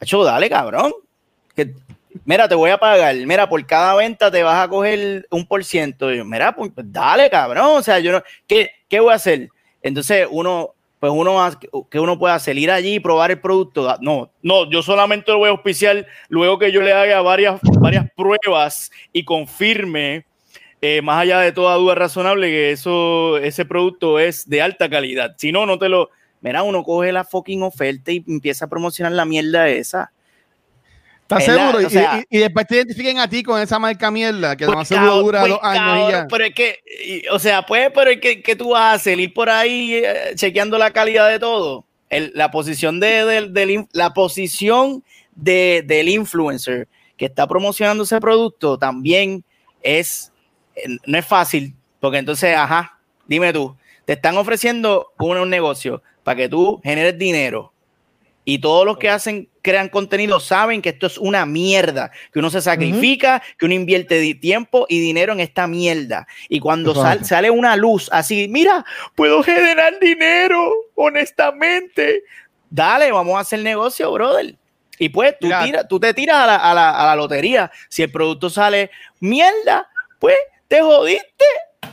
Hecho, dale, cabrón. Que, mira, te voy a pagar, mira, por cada venta te vas a coger un por ciento. Yo, mira, pues, dale, cabrón. O sea, yo no, ¿qué, ¿qué voy a hacer? Entonces uno, pues uno que uno pueda salir allí y probar el producto. No, no, yo solamente lo voy a auspiciar luego que yo le haga varias, varias pruebas y confirme, eh, más allá de toda duda razonable, que eso, ese producto es de alta calidad. Si no, no te lo. Mira, uno coge la fucking oferta y empieza a promocionar la mierda esa. ¿Estás seguro? La, o sea, y, y, después te identifiquen a ti con esa marca mierda que pues, no seguro dura pues, dos años cabrón, y ya. Pero es que, y, o sea, pues, pero es que, que tú vas a hacer, ir por ahí eh, chequeando la calidad de todo. El, la posición de, de, de, la posición de, del influencer que está promocionando ese producto también es, no es fácil, porque entonces, ajá, dime tú, te están ofreciendo un, un negocio para que tú generes dinero y todos los que hacen, crean contenido saben que esto es una mierda, que uno se sacrifica, uh -huh. que uno invierte tiempo y dinero en esta mierda. Y cuando sal, sale una luz así, mira, puedo generar dinero, honestamente. Dale, vamos a hacer negocio, brother. Y pues tú, tira, tú te tiras a la, a, la, a la lotería. Si el producto sale mierda, pues te jodiste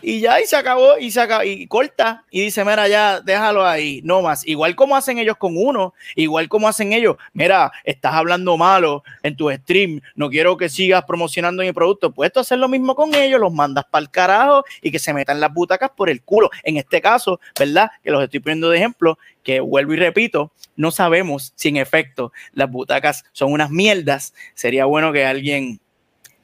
y ya, y se acabó, y se y corta, y dice, mira, ya, déjalo ahí, no más. Igual como hacen ellos con uno, igual como hacen ellos, mira, estás hablando malo en tu stream, no quiero que sigas promocionando mi producto. Puedes hacer lo mismo con ellos, los mandas para el carajo y que se metan las butacas por el culo. En este caso, ¿verdad? Que los estoy poniendo de ejemplo, que vuelvo y repito, no sabemos si en efecto las butacas son unas mierdas. Sería bueno que alguien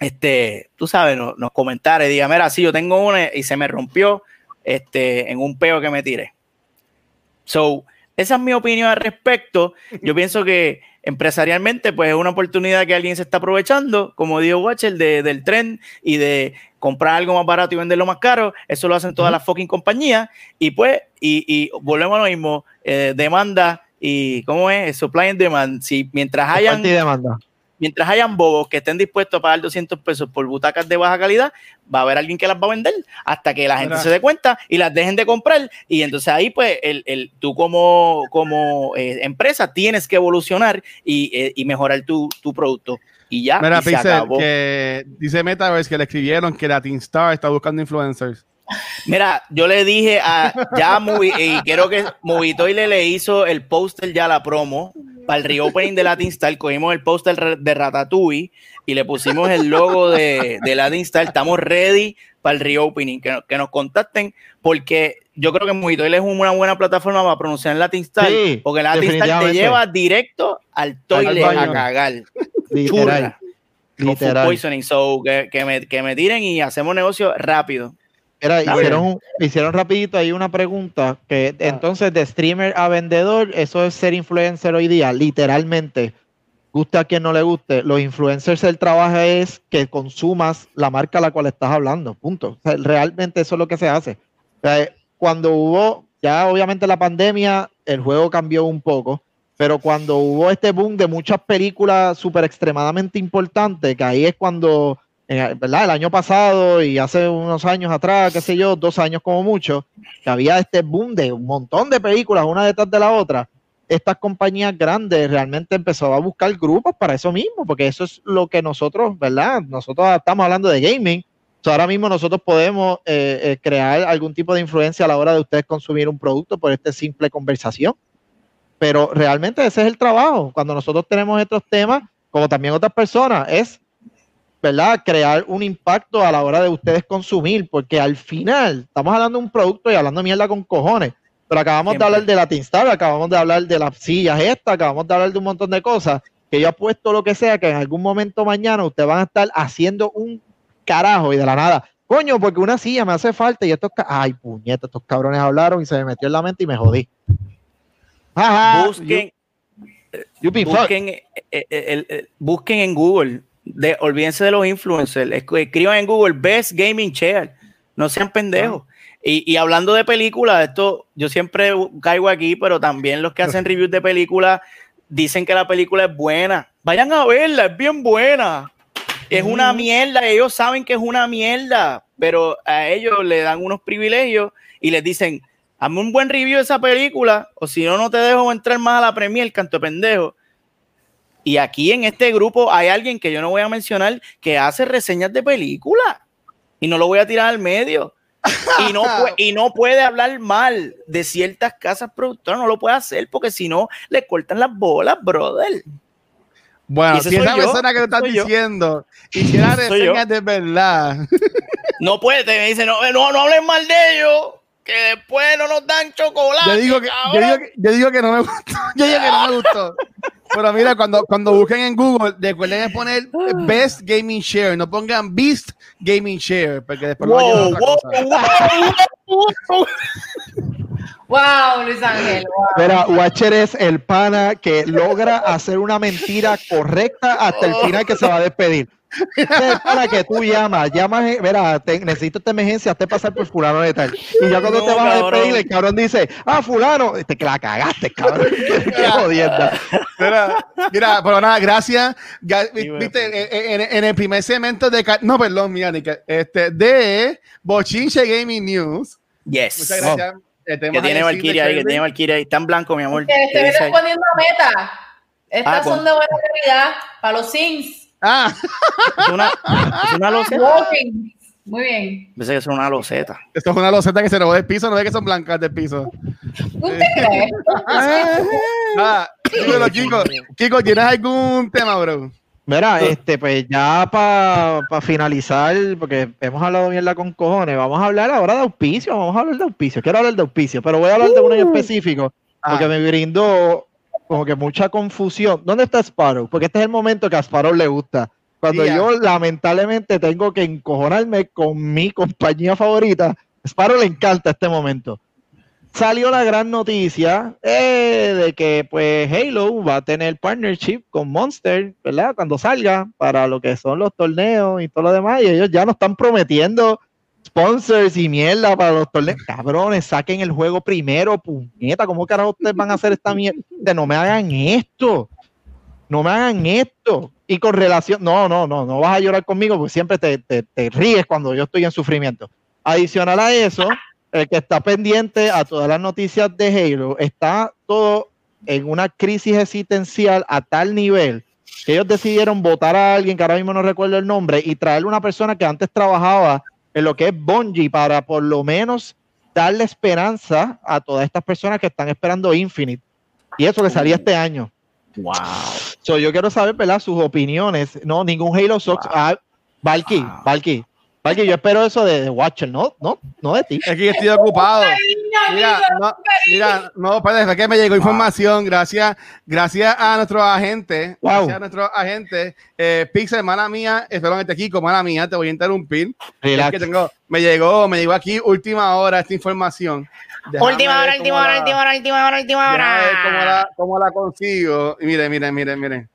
este, tú sabes, nos, nos comentara y diga, mira, sí, yo tengo una y se me rompió este, en un peo que me tiré. So, esa es mi opinión al respecto. Yo pienso que empresarialmente, pues es una oportunidad que alguien se está aprovechando, como dijo Watcher, de, del tren y de comprar algo más barato y venderlo más caro. Eso lo hacen todas las fucking compañías. Y pues, y, y volvemos a lo mismo, eh, demanda y, ¿cómo es? Supply and demand. Si mientras hayan... demanda mientras hayan bobos que estén dispuestos a pagar 200 pesos por butacas de baja calidad, va a haber alguien que las va a vender hasta que la gente se dé cuenta y las dejen de comprar. Y entonces ahí, pues, el, el- tú como, como eh, empresa tienes que evolucionar y, eh, y mejorar tu, tu producto. Y ya, Mira, y se Pixel, acabó. que dice Metaverse que le escribieron que Latin Star está buscando influencers. Mira, yo le dije a ya y quiero que Movitoile le hizo el póster ya la promo para el reopening de Latin Style. Cogimos el póster de Ratatouille y le pusimos el logo de, de Latin Style. Estamos ready para el reopening. Que, que nos contacten porque yo creo que Movitoile es una buena plataforma para pronunciar Latin Style. Sí, porque Latin Style te lleva directo al toilet baño. a cagar. literal, Churra. Literal. poisoning. So, que, que me, que me tiren y hacemos negocio rápido. Mira, hicieron, hicieron rapidito ahí una pregunta que entonces de streamer a vendedor, eso es ser influencer hoy día, literalmente. Guste a quien no le guste, los influencers el trabajo es que consumas la marca a la cual estás hablando, punto. O sea, realmente eso es lo que se hace. O sea, cuando hubo, ya obviamente la pandemia, el juego cambió un poco, pero cuando hubo este boom de muchas películas súper extremadamente importantes, que ahí es cuando en- ¿verdad? El año pasado y hace unos años atrás, qué sé yo, dos años como mucho, que había este boom de un montón de películas, una detrás de la otra. Estas compañías grandes realmente empezó a buscar grupos para eso mismo, porque eso es lo que nosotros, ¿verdad? Nosotros estamos hablando de gaming. O sea, ahora mismo nosotros podemos eh, eh, crear algún tipo de influencia a la hora de ustedes consumir un producto por esta simple conversación. Pero realmente ese es el trabajo. Cuando nosotros tenemos estos temas, como también otras personas, es ¿verdad? Crear un impacto a la hora de ustedes consumir, porque al final estamos hablando de un producto y hablando mierda con cojones, pero acabamos Siempre. de hablar de la Tinstar, acabamos de hablar de las sillas estas, acabamos de hablar de un montón de cosas, que yo apuesto lo que sea, que en algún momento mañana ustedes van a estar haciendo un carajo y de la nada, coño, porque una silla me hace falta y estos, ay, puñeta, estos cabrones hablaron y se me metió en la mente y me jodí. Ajá, Busquen, you- you busquen, eh, eh, el- el- busquen en Google, de, olvídense de los influencers, esc- escriban en Google Best Gaming Chair, no sean pendejos. Y, y hablando de películas, esto yo siempre caigo aquí, pero también los que hacen reviews de películas dicen que la película es buena. Vayan a verla, es bien buena. Es una mierda, ellos saben que es una mierda, pero a ellos le dan unos privilegios y les dicen, hazme un buen review de esa película, o si no, no te dejo entrar más a la premier, canto de pendejo. Y aquí en este grupo hay alguien que yo no voy a mencionar que hace reseñas de películas y no lo voy a tirar al medio. Y no, y no puede hablar mal de ciertas casas productoras, no lo puede hacer porque si no le cortan las bolas, brother. Bueno, si esa yo, persona que te estás diciendo hiciera reseñas de verdad, No puede, te dice, no, no, no hablen mal de ellos, que después no nos dan chocolate. yo digo, que, yo, digo que, yo digo que no me gustó. Yo digo que no me gustó. Pero mira, cuando, cuando busquen en Google, recuerden poner Best Gaming Share, no pongan Beast Gaming Share, porque después lo vayan a Wow, otra wow, cosa. wow, wow. Wow, Luis Ángel. Wow. Mira, Watcher es el pana que logra hacer una mentira correcta hasta el final que se va a despedir. Pana que tú llamas, llamas, eh, mira, te- necesito esta emergencia, hazte pasar por fulano de tal. Y ya cuando No, te vas a cabrón. despedir, el cabrón dice, ah, fulano, te que la cagaste, cabrón. Qué, qué jodienda. Mira, mira, pero nada, gracias. Viste, en, en- en el primer segmento de. No, perdón, mira, Nica, este, de Bochinche Gaming News. Yes. Muchas gracias. Eh, tenemos Que tiene a Valkyria ahí, que tiene Valkyria ahí. En blanco, mi amor. Que ¿Qué estoy dice ahí? respondiendo a meta. Estas Ah, con- son de buena calidad para los Sims. Ah, Es una, es una. Walking. Muy bien. Pensé que eso era una loseta. Esto es una loseta que se robó del piso, no ve que son blancas del piso. ¿Usted cree? Nada, dímelo, Kiko. Kiko, ¿tienes algún tema, bro? Mira, este, pues ya para finalizar, porque hemos hablado mierda con cojones, vamos a hablar ahora de auspicio, vamos a hablar de auspicio. Quiero hablar de auspicio, pero voy a hablar de uno en específico, porque Ah. me brindó como que mucha confusión. ¿Dónde está Sparrow? Porque este es el momento que a Sparrow le gusta. Cuando yo lamentablemente tengo que encojonarme con mi compañía favorita, Sparrow le encanta este momento. Salió la gran noticia eh, de que pues Halo va a tener partnership con Monster, ¿verdad? Cuando salga para lo que son los torneos y todo lo demás, y ellos ya nos están prometiendo sponsors y mierda para los torneos. Cabrones, saquen el juego primero, puñeta, ¿cómo carajo ustedes van a hacer esta mierda? No me hagan esto, no me hagan esto. Y con relación, no, no, no, no vas a llorar conmigo porque siempre te, te- te ríes cuando yo estoy en sufrimiento. Adicional a eso, el que está pendiente a todas las noticias de Halo, está todo en una crisis existencial a tal nivel que ellos decidieron votar a alguien que ahora mismo no recuerdo el nombre y traerle una persona que antes trabajaba en lo que es Bungie para por lo menos darle esperanza a todas estas personas que están esperando Infinite. Y eso que salía este año. Wow. So, yo quiero saber, ¿verdad? Sus opiniones. No, ningún Halo Sox. Ah, Valky, Wow. Valky. Valky, yo espero eso de, de Watcher, no, no, no de ti. Es que yo estoy ocupado. Mira, no, mira, no, espérate, es que me llegó información gracias, gracias a nuestro agente, Wow. gracias a nuestro agente, eh, Pixel, hermana mía, espérate aquí, hermana mía, te voy a interrumpir. Es que tengo, me llegó, me llegó aquí última hora esta información. Déjame Última hora, última hora, la- última hora, última hora, última ver cómo hora. la, cómo la consigo. Miren, miren, miren, miren.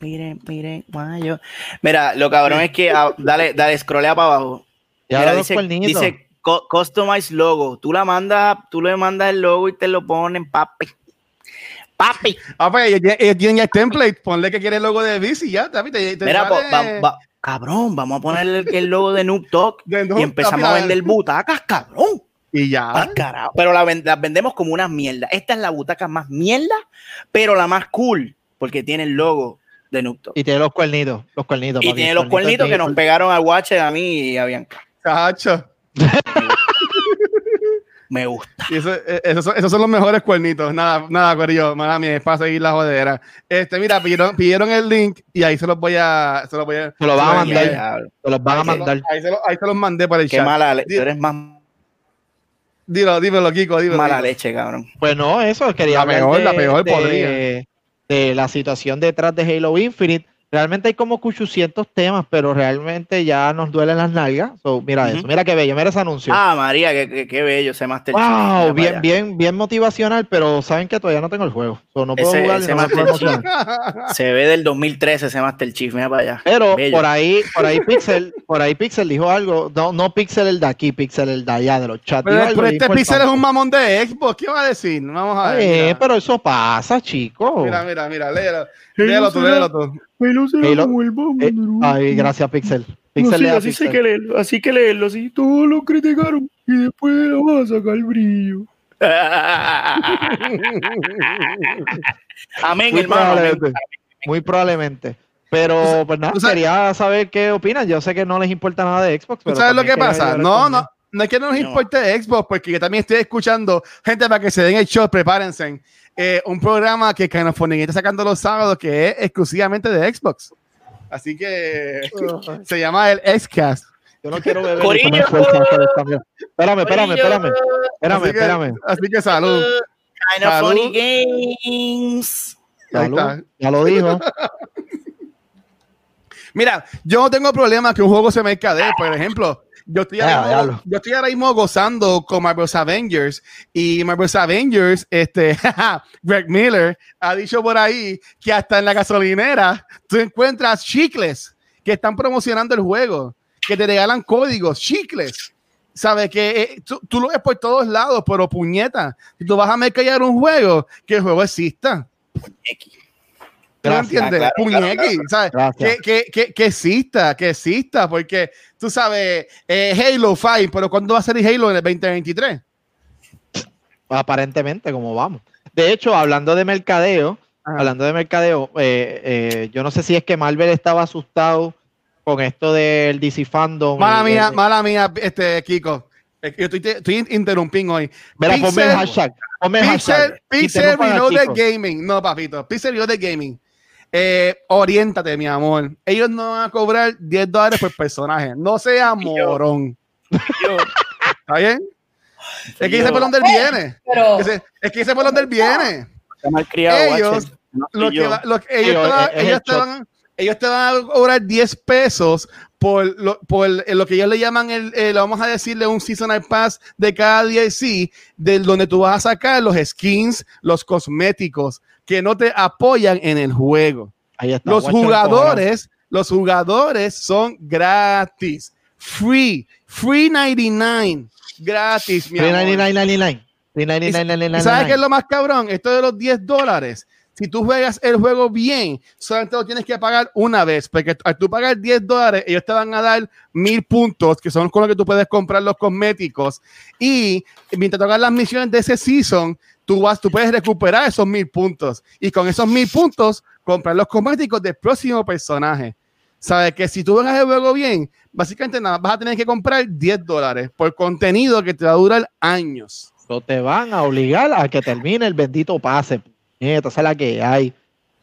Miren, miren, guayo. Mira, lo cabrón es que ah, dale, dale, scrollea para abajo. Ya Mira, dice, dice co- customize logo. Tú la mandas, tú le mandas el logo y te lo ponen, papi. Papi. Ah, pues ellos tienen- ya el template, ponle que quiere el logo de Bici ya, te, te, te Mira, sale- va- va- cabrón, vamos a ponerle el, el logo de Noob Talk De Noob y empezamos a vender butacas, cabrón. y ya. Carajo. Pero la las vendemos como una mierda. Esta es la butaca más mierda, pero la más cool, porque tiene el logo de Noob Talk. Y tiene los cuernitos, los cuernitos. Y papi, tiene los cuernitos que nos pegaron al Watcher a mí y a Bianca. Cacho. Me gusta. Y eso- eh, esos, son, esos son los mejores cuernitos. Nada, nada, Corillo. Mala mía, es para seguir la jodera. Este, mira, pidieron, pidieron el link y ahí se los voy a. Se los voy a. Se lo van a los mandar. Se los van a los- mandar. Ahí se, los, ahí se los mandé por el Qué chat. mala leche. Di- Tú eres más Dilo, dímelo, Kiko, dímelo. mala leche, cabrón. Pues no, eso quería La peor, de, la peor de- podría. De la situación detrás de Halo Infinite. Realmente hay como 800 temas, pero realmente ya nos duelen las nalgas. So, mira Ujú. eso, mira qué bello, mira ese anuncio. Ah, María, qué, qué, qué bello ese Master Chief. wow, para bien, bien, bien motivacional, pero saben que todavía no tengo el juego. So, no puedo Ese- jugar ese no Master Chief. Se ve del 2013 ese Master Chief, mira para allá. Pero Bello. por ahí, por ahí Pixel, por ahí Pixel dijo algo, no, no Pixel el de aquí, Pixel el de allá, de los chats. Pero, algo pero bien este Pixel es un mamón de Xbox. ¿Qué va a decir? Vamos a ver. Eh, pero eso pasa, chicos. Mira, mira, mira, léelo. Léelo tú, léelo tú. Halo- Eh, ay, gracias, Pixel. Pixel lea Pixel. leerlo, así que leerlo, así todos lo criticaron y después lo van a sacar el brillo. amén, Muy hermano. amén. probablemente. Muy probablemente. Pero, pues nada, tú sabes- quería saber qué opinan. Yo sé que no les importa nada de Xbox. ¿Tú pero sabes lo que pasa? No, no. No es que no nos No. importe Xbox, porque yo también estoy escuchando gente para que se den el shot, prepárense. Eh, un programa que Funny está sacando los sábados que es exclusivamente de Xbox. Así que se llama el Xcast. Yo no quiero beber. Me. Espérame, espérame, espérame. Espérame, así, que, espérame. así que salud. Kind of Salud. funny games. Salud. Ya lo dijo. Mira, yo no tengo problema que un juego se mercadee. Por ejemplo, yo estoy, Ah, ahora mismo, yo estoy ahora mismo gozando con Marvel's Avengers y Marvel's Avengers, este, Greg Miller ha dicho por ahí que hasta en la gasolinera tú encuentras chicles que están promocionando el juego, que te regalan códigos, chicles. Sabes que eh, tú, tú lo ves por todos lados, pero puñeta, si tú vas a mercadear un juego, que el juego exista. ¿Tú me entiendes? claro, claro, Puñequi, ¿sabes? Que, que, que, que exista, que exista, porque tú sabes, eh, Halo fine, pero ¿cuándo va a salir Halo en el 2023? Aparentemente, como vamos. De hecho, hablando de mercadeo, Ajá. hablando de mercadeo, eh, eh, yo no sé si es que Marvel estaba asustado con esto del DC Fandom. Mala mía, el- mala mía, este, Kiko. Yo estoy, estoy interrumpiendo hoy. Mira, ponme el Pixel- hashtag. Ponme el Pixel, hashtag. Pixel a Reloaded. Gaming. No, papito. Pixel Reloaded Gaming. Eh, oriéntate, mi amor. Ellos no van a cobrar 10 dólares por personaje. No sea morón. Yo- ¿Está bien? Es que ese por donde él viene. Pero es que ese por donde él viene. está malcriado, Ellos- Lo que lo ellos, Sí, te van, es- es ellos el te shot. van- ellos te van a cobrar 10 pesos por lo, por lo que ellos le llaman el, el- vamos a decirle un seasonal pass de cada DLC, de donde tú vas a sacar los skins, los cosméticos que no te apoyan en el juego. Ahí está. Los jugadores, los jugadores son gratis, free, free 99, gratis. mi amor. 399.99. ¿Y 399.99. sabes qué es lo más cabrón? Esto de los 10 dólares. Si tú juegas el juego bien, solamente lo tienes que pagar una vez, porque al tú pagar 10 dólares, ellos te van a dar mil puntos, que son con los que tú puedes comprar los cosméticos. Y mientras tocan las misiones de ese season, tú, vas, tú puedes recuperar esos mil puntos. Y con esos mil puntos, comprar los cosméticos del próximo personaje. Sabes que si tú juegas el juego bien, básicamente nada, vas a tener que comprar 10 dólares por contenido que te va a durar años. No te van a obligar a que termine el bendito pase. Esa es la que hay.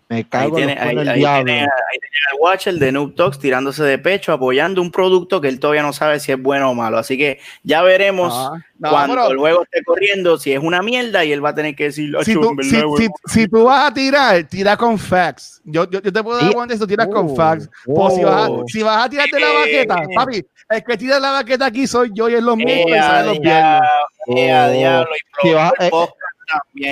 Me Ahí cago en tiene, los ahí, ahí diablo. tiene- ahí tiene al Watcher de Noob Talks tirándose de pecho, apoyando un producto que él todavía no sabe si es bueno o malo. Así que ya veremos Ah, no, cuando pero- el juego esté corriendo si es una mierda y él va a tener que decir, si "Acho, tú, en si, huevo". si- si tú vas a tirar, tira con facts. Yo, yo, yo te puedo dar guantes si tú tiras con Oh, facts. Pues si, vas a, oh. si vas a tirarte la baqueta, Eh. papi, el que tira la baqueta aquí soy yo y es los y salen viernes. ea, Oh. diablo, y Si vas- eh,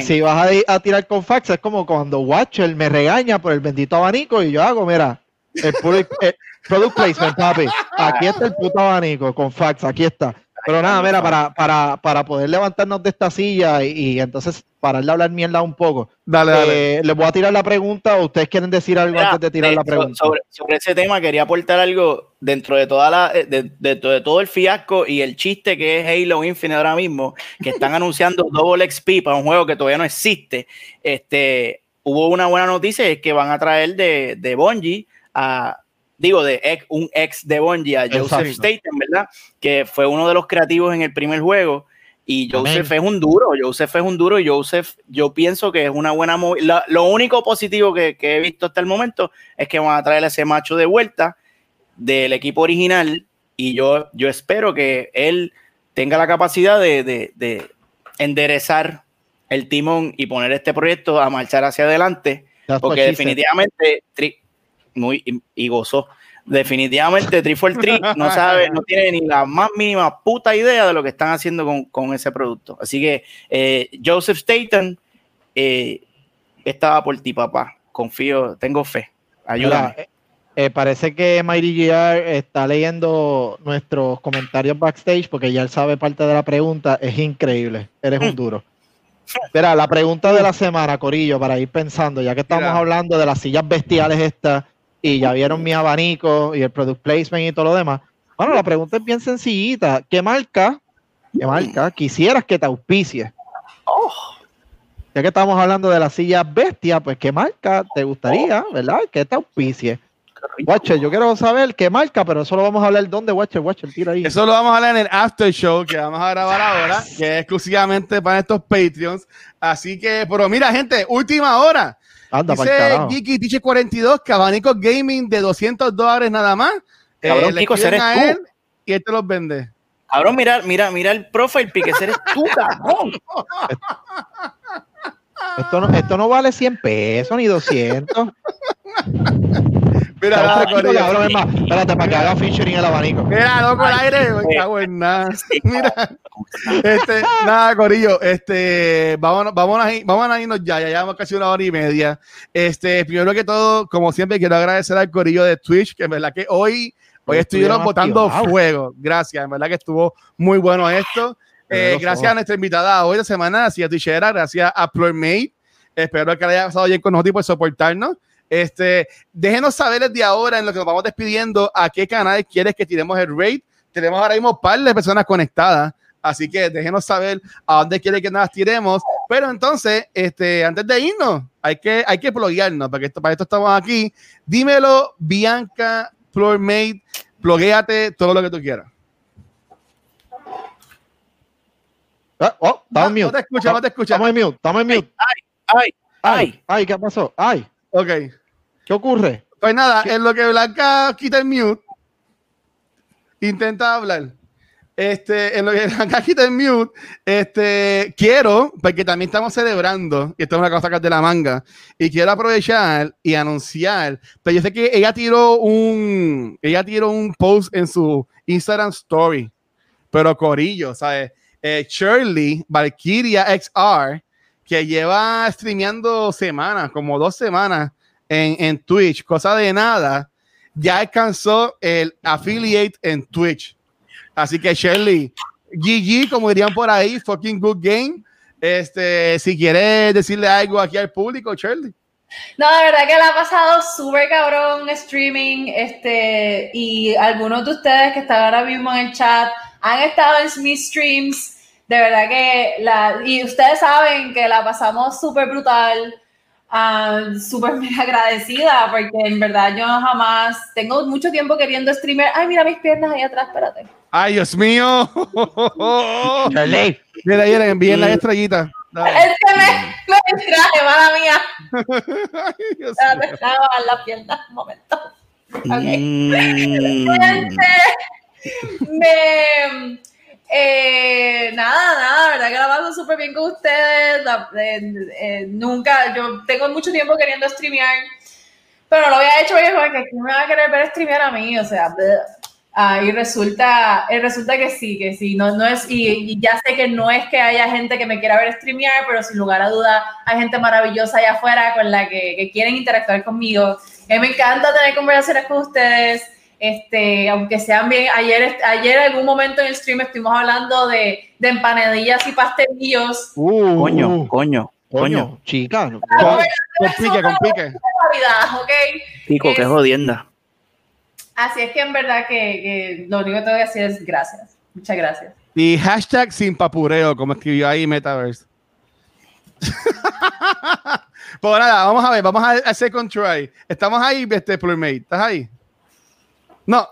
Si vas a, a tirar con fax, es como cuando Watcher me regaña por el bendito abanico y yo hago, mira, el, el product placement, papi. Aquí está el puto abanico con fax, aquí está. Pero nada, mira, para, para, para poder levantarnos de esta silla y, y entonces parar de hablar mierda un poco, Dale, dale. eh, les voy a tirar la pregunta o ustedes quieren decir algo Mira, antes de tirar de- la pregunta. Sobre, sobre ese tema quería aportar algo dentro de toda la eh, de, dentro de todo el fiasco y el chiste que es Halo Infinite ahora mismo, que están anunciando Double XP para un juego que todavía no existe. Este hubo una buena noticia y es que van a traer de, de Bungie a digo de ex- un ex de Bungie a Joseph. Staten, ¿verdad? Que fue uno de los creativos en el primer juego. Y Amén. Joseph es un duro, Joseph es un duro y Joseph, yo pienso que es una buena movi- la- Lo único positivo que, que he visto hasta el momento es que van a traer a ese macho de vuelta del equipo original y yo, yo espero que él tenga la capacidad de, de- de enderezar el timón y poner este proyecto a marchar hacia adelante, That's porque definitivamente, tri- muy, y, y gozó, definitivamente Triple Tree no sabe, no tiene ni la más mínima puta idea de lo que están haciendo con, con ese producto. Así que eh, Joseph Staten eh, estaba por ti, papá. Confío, tengo fe. Ayúdame. Mira, eh, parece que Mighty GR está leyendo nuestros comentarios backstage porque ya él sabe parte de la pregunta. Es increíble. Eres Mm. un duro. Mira, la pregunta de la semana, Corillo, para ir pensando, ya que estamos Mira. hablando de las sillas bestiales estas y ya vieron mi abanico y el product placement y todo lo demás. Bueno, la pregunta es bien sencillita. ¿Qué marca, qué marca quisieras que te auspicie? Oh. Ya que estamos hablando de las sillas bestias, pues ¿qué marca te gustaría, verdad? Que te auspicie. Watcher, yo quiero saber qué marca, pero eso lo vamos a hablar dónde, Watcher, Watcher, tira ahí. Eso lo vamos a hablar en el after show que vamos a grabar ahora, que es exclusivamente para estos Patreons. Así que, pero mira, gente, última hora. Anda, Dice. Geeky Teacher 42 que abanico gaming de 200 dólares nada más. Cabrón, le Kiko, eres a tú. él y él te los vende. Cabrón, mira, mira, mira el profile pique, ese eres tú, cabrón. Esto no, esto no vale 100 pesos ni 200. Mira, nada, cabrón, es más, espérate, para que haga featuring el abanico. Mira, loco, el aire, me cago en nada. Mira, este, nada, Corillo, este, vámonos, vámonos, a ir- vámonos a irnos ya, ya llevamos casi una hora y media. Este, primero que todo, como siempre, quiero agradecer al Corillo de Twitch, que en verdad que hoy, hoy estuvieron botando fuego. Gracias, en verdad que estuvo muy bueno esto. Eh, gracias a nuestra invitada hoy de semana, a Cia Tichera, gracias a Plurmate. Espero que le haya pasado bien con nosotros y por soportarnos. Este, déjenos saber desde ahora, en lo que nos vamos despidiendo, a qué canal quieres que tiremos el raid. Tenemos ahora mismo un par de personas conectadas, así que déjenos saber a dónde quiere que nos tiremos. Pero entonces, este, antes de irnos, hay que, hay que pluguearnos, porque esto, para esto estamos aquí. Dímelo, Bianca Plurmate, blogueate, todo lo que tú quieras. Ah, oh, No, estamos en no mute. te escucha, no te escucha. Estamos en mute, estamos en mute. Ay, Ay, ay, ¿qué pasó? Ay, Ok. ¿Qué ocurre? Pues nada, en lo que Blanca quita el mute, intenta hablar. Este, en lo que Blanca quita el mute, este, quiero, porque también estamos celebrando, y esto es una cosa sacar de la manga, y quiero aprovechar y anunciar, pero yo sé que ella tiró un, ella tiró un post en su Instagram Story, pero Corillo, ¿sabes? Eh, Shirley, Valkyria XR, que lleva streameando semanas, como dos semanas en, en Twitch, cosa de nada, ya alcanzó el affiliate en Twitch. Así que Shirley, GG, como dirían por ahí, fucking good game. Este, si quieres decirle algo aquí al público, Shirley. No, de verdad que la ha pasado súper cabrón streaming, este, y algunos de ustedes que están ahora mismo en el chat han estado en mis streams, de verdad que la, y ustedes saben que la pasamos súper brutal, ah, súper mega agradecida, porque en verdad yo jamás, tengo mucho tiempo queriendo streamer, ay, mira mis piernas ahí atrás, espérate. Ay, Dios mío. Shirley. Mira, ahí le envíen las estrellitas. Dale. Es que me, me distraje, mala mía, Ay, Dios espérate, mío. las piernas un momento. Mm. me eh, nada, nada, la verdad que la paso súper bien con ustedes. la- eh, eh, nunca, yo tengo mucho tiempo queriendo streamear, pero no lo había hecho porque ¿quién me va a querer ver streamear a mí, o sea. Ah, y resulta, eh, resulta que sí, que sí, no, no es, y, y ya sé que no es que haya gente que me quiera ver streamear, pero sin lugar a duda hay gente maravillosa allá afuera con la que, que quieren interactuar conmigo. Mí me encanta tener conversaciones con ustedes, este, aunque sean bien, ayer, ayer en algún momento en el stream estuvimos hablando de, de empanadillas y pastelillos. Uh, Coño, coño, coño. coño, chica. no- Con, con pique, con pique. Navidad, ¿ok? Pico, qué Es- jodienda. Así es que en verdad que, que lo único que tengo que decir es gracias. Muchas gracias. Y hashtag sin papureo, como escribió ahí Metaverse. pues nada, vamos a ver, vamos a hacer try. Estamos ahí, este Plurmate. ¿Estás ahí? No.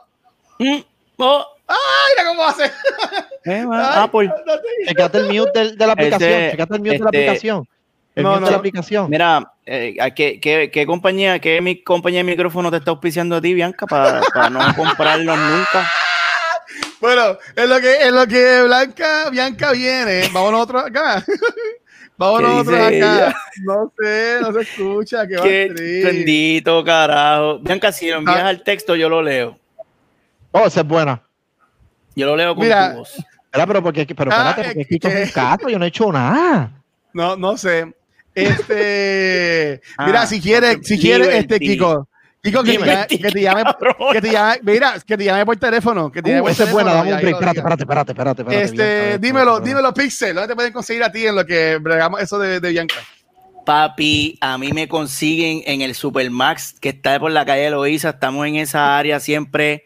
Mm, oh, ¡Ay, mira cómo hace! eh, Ay, Apple. no Checate el mute del- de, la aplicación. Este, Checate el mute de la este, aplicación. El no, mute no. de la aplicación. Mira, eh, ¿a ¿qué, qué, qué compañía, qué mi compañía de micrófono te está auspiciando a ti, Bianca, para no comprarlos nunca? Bueno, en lo que, en lo que Blanca, Bianca viene, vamos nosotros acá. vamos ¿Qué nosotros acá. ella? No sé, no se escucha. Qué, Qué bendito, carajo. Bianca, si lo envías Ah. al texto, yo lo leo. Oh, esa es buena. Yo lo leo con Mira, tu voz. Espera, pero porque, pero Ah, espérate, porque eh, es un caso, yo no he hecho nada. No, no sé. Este, mira, Ah, si quieres, si quieres, este. Kiko, Kiko, que, te, Liberty, llame- que te llame, que te llame, mira, que te llame por teléfono, que te llame Uh, por esa es buena, dame un break. Espérate, espérate, espérate, espérate. espérate, Este, Bianca, dímelo, espérate. dímelo, Pixel, ¿dónde te pueden conseguir a ti en lo que bregamos eso de, de Bianca? Papi, a mí me consiguen en el Supermax que está por la calle Loíza. Estamos en esa área siempre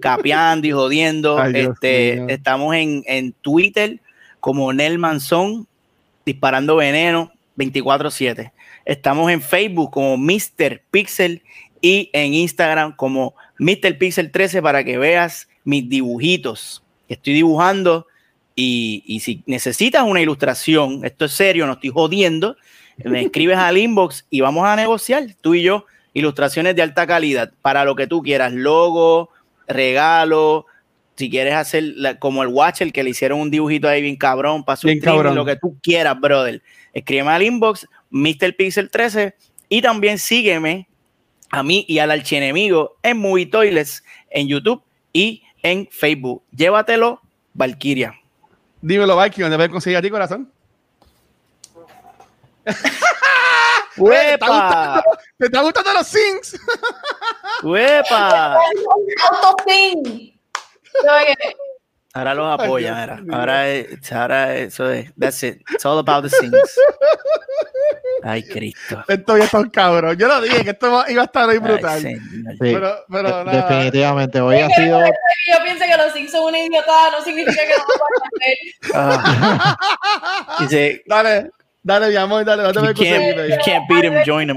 capeando y jodiendo. Ay, este, estamos en, en Twitter como Nel Manzón, disparando veneno 24-7. Estamos en Facebook como Mr. Pixel y en Instagram como Mr. Pixel 13 para que veas mis dibujitos. Estoy dibujando y, y si necesitas una ilustración, esto es serio, no estoy jodiendo, me escribes al inbox y vamos a negociar, tú y yo, ilustraciones de alta calidad para lo que tú quieras, logo, regalo, si quieres hacer la- como el Watcher que le hicieron un dibujito ahí bien cabrón, para su Bien cabrón. lo que tú quieras, brother. Escríbeme al inbox, Mr. Pixel 13, y también sígueme a mí y al archienemigo en Movie Toilets, en YouTube y en Facebook. Llévatelo, Valkyria. Dímelo, Viking, ¿dónde pueden conseguir a ti, corazón? ¿Te está gustando, ¿Te está gustando los Sings? ¡Uepa! Ahora los Ay, apoyan, Dios ahora. Ahora, es- ahora eso es. That's it. It's all about the things. Ay, Cristo. Esto ya está un cabrón. Yo lo dije que esto iba a estar ahí Ay, brutal. Sí, Pero, pero de- nada. definitivamente. Hoy ha sido. yo pienso que los Sims son una idiotada, no significa que no lo puedan hacer. Ah. Dice, Dale, dale, mi amor, dale, no te a can't, you can't beat him, join him.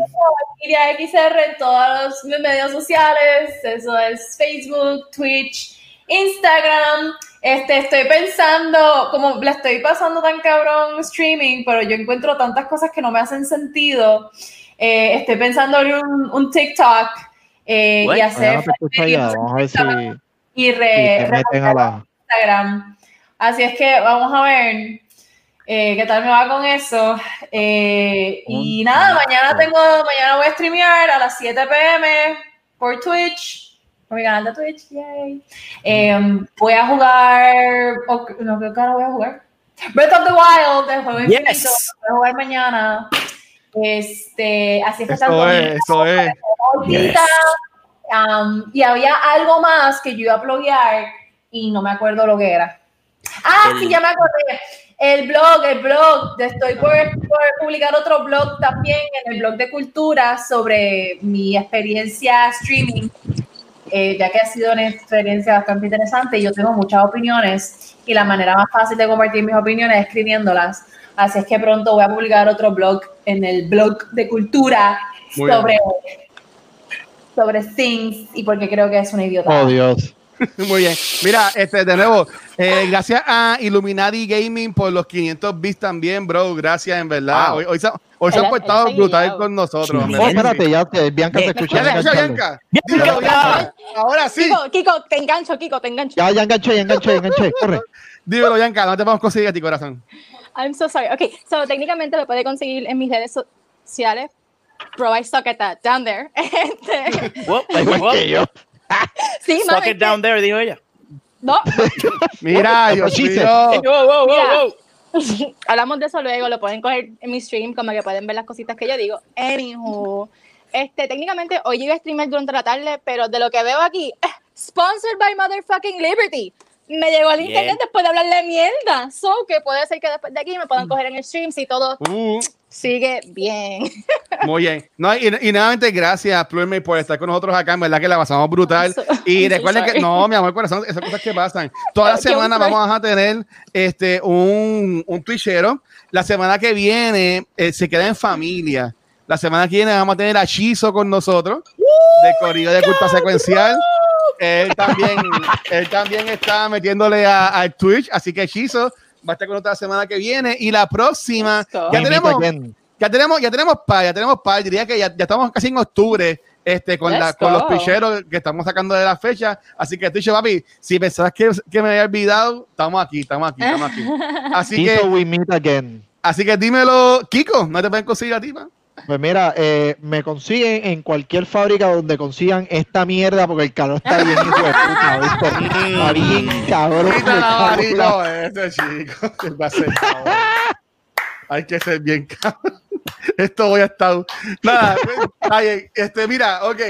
Valkyria XR en todos los medios sociales. Eso es Facebook, Twitch, Instagram. Este, estoy pensando, como le estoy pasando tan cabrón streaming, pero yo encuentro tantas cosas que no me hacen sentido. Eh, estoy pensando en un, un TikTok eh, y hacer y re, te meten a la... Instagram. Así es que vamos a ver eh, qué tal me va con eso. Eh, y nada, mañana tengo, mañana voy a streamear a las 7 pm por Twitch, por mi canal de Twitch. Yay. Eh, voy a jugar, o- no, ¿qué cara voy a jugar? Breath of the Wild, el juego Yes. infinito, voy a jugar mañana. Este, así es que Eso es, eso es. um, y había algo más que yo iba a pluguear y no me acuerdo lo que era. Ah, El- sí, ya me acordé. El blog, el blog. Estoy por, por publicar otro blog también en el blog de cultura sobre mi experiencia streaming, eh, ya que ha sido una experiencia bastante interesante y yo tengo muchas opiniones y la manera más fácil de compartir mis opiniones es escribiéndolas. Así es que pronto voy a publicar otro blog en el blog de cultura Muy sobre, sobre Things y porque creo que es una idiota. Oh, Dios. Muy bien. Mira, este, de nuevo, eh, gracias a Illuminati Gaming por los 500 bits también, bro. Gracias, en verdad. Wow. Hoy, hoy se, hoy se han portado brutal con nosotros. Sí. Oh, espérate, ya te, Bianca te. Bianca. Bianca. Dímelo, Bianca. Ahora sí. Kiko, Kiko, te engancho, Kiko, te engancho. Ya, ya enganché, ya enganché, ya enganché. Corre. Dímelo, Bianca. No te vamos a conseguir a ti, corazón. I'm so sorry. Okay, so técnicamente me puede conseguir en mis redes sociales. Bro, I suck at that. Down there. Este, Whoop, Igual whoop. que yo. Sí, Suck mami, it down there, dijo ella. No, Mira. Hey, wow, hablamos de eso luego, lo pueden coger en mi stream, como que pueden ver las cositas que yo digo. Anywho, este, técnicamente hoy llegué a streamer durante la tarde, pero de lo que veo aquí, eh, sponsored by motherfucking Liberty. Me llegó al internet después de hablarle mierda. So que puede ser que después de aquí me puedan coger en el stream si todo Uh, sigue bien. Muy bien. No, y, y nuevamente, gracias, Plurme, por estar con nosotros acá. En verdad que la pasamos brutal. So- Y I'm so recuerden que, no, mi amor, corazón, esas cosas que pasan. Toda la semana vamos a tener este, un, un twitchero. La semana que viene eh, se queda en familia. La semana que viene vamos a tener a Chizo con nosotros, de Corrido de Culpa Secuencial. Él también, él también está metiéndole a- al Twitch, así que Chizo va a estar con nosotros la semana que viene. Y la próxima, ya tenemos. Ya tenemos, ya tenemos par, ya tenemos par. Diría que ya, ya estamos casi en octubre este, con, la, Let's con los go. twitcheros que estamos sacando de la fecha. Así que, Twitch, papi, si pensabas que, que me había olvidado, estamos aquí, estamos aquí, estamos aquí. Así Tito, que, we meet again. así que dímelo, Kiko, ¿no te pueden conseguir a ti, pa? Pues mira, eh, me consiguen en cualquier fábrica donde consigan esta mierda porque el calor está bien hijo de puta, ¿viste? Está bien cabrón. Quita la varito, este chico. él va a ser cabrón. Hay que ser bien cabrón. Esto voy a estar. Nada, este, mira, ok.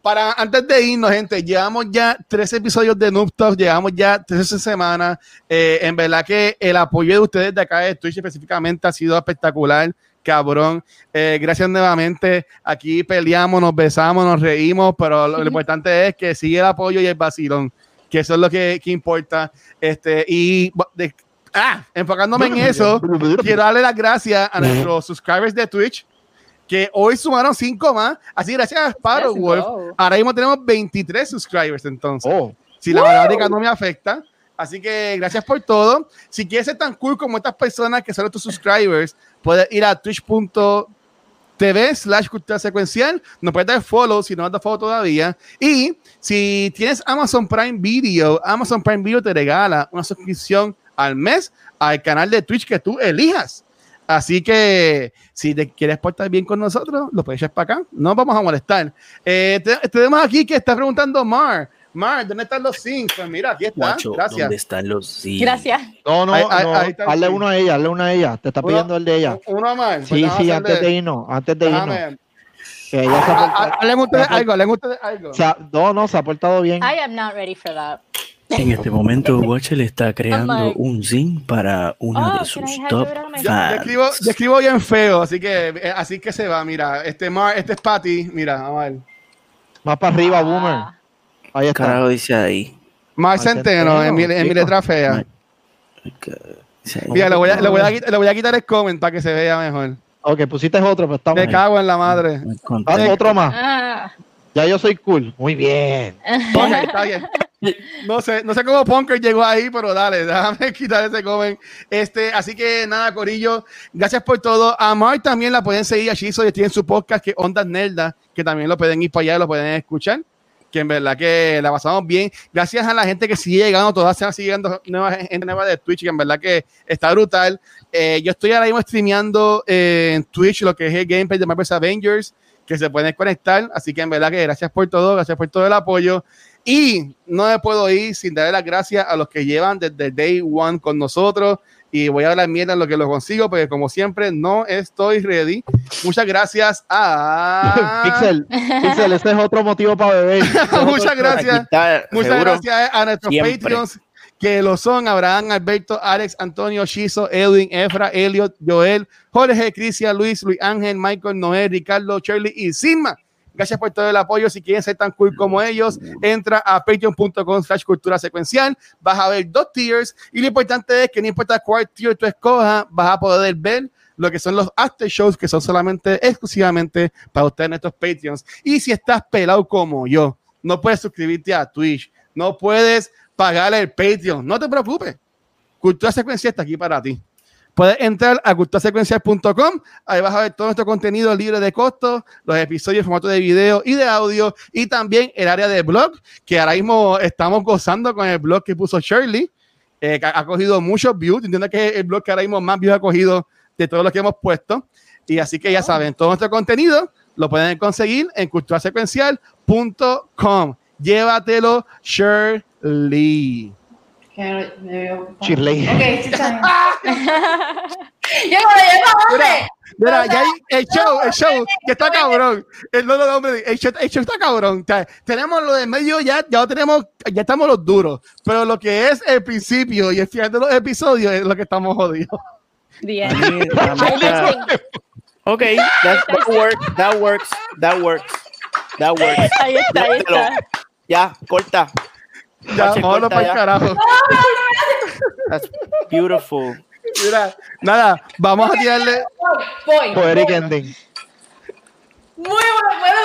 Para antes de irnos, gente, llevamos ya tres episodios de Noob Talks, llevamos ya 13 semanas. Eh, en verdad que el apoyo de ustedes de acá de Twitch específicamente ha sido espectacular, cabrón. Eh, gracias nuevamente. Aquí peleamos, nos besamos, nos reímos, pero lo, lo importante es que sigue el apoyo y el vacilón, que eso es lo que, que importa. Este, y de- ah, enfocándome en eso, quiero darle las gracias a nuestros subscribers de Twitch, que hoy sumaron cinco más. Así, gracias a Sparrow Let's Wolf. Ahora mismo tenemos 23 subscribers, entonces. Oh, Si la matemática no me afecta. Así que gracias por todo. Si quieres ser tan cool como estas personas que son tus subscribers, puedes ir a twitch.tv slash cultura secuencial. Nos puedes dar follow si no has dado follow todavía. Y si tienes Amazon Prime Video, Amazon Prime Video te regala una suscripción al mes al canal de Twitch que tú elijas. Así que si te quieres portar bien con nosotros, lo puedes echar para acá. No vamos a molestar. Eh, te- tenemos aquí que está preguntando Mar. Mar, ¿dónde están los syncs? Pues mira, aquí está. Guacho, Gracias. ¿dónde están los sí? Gracias. no, no, Ahí- no. ahí hazle uno a ella, hazle uno a ella. Te está Uno- pidiendo el de ella. Uno más. Pues Sí, a sí, antes de irnos, antes de irnos. Que ella se ha Ah, ah, portado- Hablen ustedes algo, hablen ustedes algo. o sea, no, no, se ha portado bien. I am not ready for that. En este momento, Watcher está creando un zing para una Oh, de sus top fans. escribo, yo escribo bien feo, así que eh, así que se va. Mira, este Mar, este es Patty. Mira, vamos a ver. Más para arriba, Ah. Boomer. Ahí está. Carajo dice ahí. Mar Centeno, en mi, en mi Centeno, letra fea. Mira, le voy, a, le, voy a, quit- le voy a quitar el comment para que se vea mejor. Ok, pusiste otro, pero estamos. Me cago en la madre. Haz otro más. Ah. Ya yo soy cool. Muy bien. Está bien. No sé, no sé cómo Punker llegó ahí, pero dale, déjame quitar ese comen. Este, así que nada, Corillo, gracias por todo. A Mark también la pueden seguir, allí y tiene su podcast que Ondas Nelda, que también lo pueden ir para allá y lo pueden escuchar. Que en verdad que la pasamos bien. Gracias a la gente que sigue llegando, todas se van siguiendo nuevas gente nueva de Twitch, que en verdad que está brutal. Eh, yo estoy ahora mismo streameando eh, en Twitch lo que es el gameplay de Marvel's Avengers, que se pueden conectar. Así que en verdad que gracias por todo, gracias por todo el apoyo. Y no me puedo ir sin darle las gracias a los que llevan desde day one con nosotros. Y voy a hablar mierda en lo que lo consigo, porque como siempre, no estoy ready. Muchas gracias a. Pixel, Pixel, ese es otro motivo para beber. Muchas gracias. Muchas seguro. gracias a nuestros Siempre. Patreons, que lo son Abraham, Alberto, Alex, Antonio, Shizo, Edwin, Efra, Elliot, Joel, Jorge, Cristian, Luis, Luis Ángel, Michael, Noel, Ricardo, Shirley y Sigma. Gracias por todo el apoyo. Si quieren ser tan cool como ellos, entra a patreon.com slash cultura secuencial. Vas a ver dos tiers y lo importante es que no importa cuál tier tú escojas, vas a poder ver lo que son los after shows que son solamente exclusivamente para ustedes nuestros Patreons. Y si estás pelado como yo, no puedes suscribirte a Twitch, no puedes pagarle el Patreon, no te preocupes. Cultura Secuencial está aquí para ti. Puedes entrar a culturasecuencial.com, ahí vas a ver todo nuestro contenido libre de costo, los episodios en formato de video y de audio, y también el área de blog, que ahora mismo estamos gozando con el blog que puso Shirley, eh, que ha cogido muchos views, entiendo que es el blog que ahora mismo más views ha cogido de todos los que hemos puesto, y así que ya saben, todo nuestro contenido lo pueden conseguir en culturasecuencial.com. Llévatelo, Shirley. Shirley. Ok, sí, está bien. Llegó, llegó, hombre. Mira, ya hay el show, el show, que está cabrón. El, no, no, no, hombre, el show, el show está cabrón. O sea, tenemos lo de medio ya, ya tenemos, ya estamos los duros. Pero lo que es el principio y el final de los episodios es lo que estamos jodidos. Está- Ok, that, that works, that works, that works, that works. Ahí está, ahí está. Ya, corta. Ya, vámonos para el carajo. That's beautiful. Mira, nada, vamos a tirarle. Voy. Poetic ending. Muy bueno, bueno,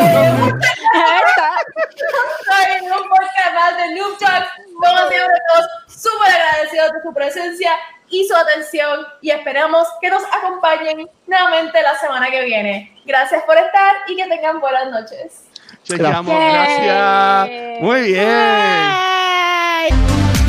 bueno. Ahí está. en un podcast más de Noob Talks. Como siempre, todos súper agradecidos de su presencia y su atención y esperamos que nos acompañen nuevamente la semana que viene. Gracias por estar y que tengan buenas noches. Chequeamos. Gracias. Muy bien. Bye.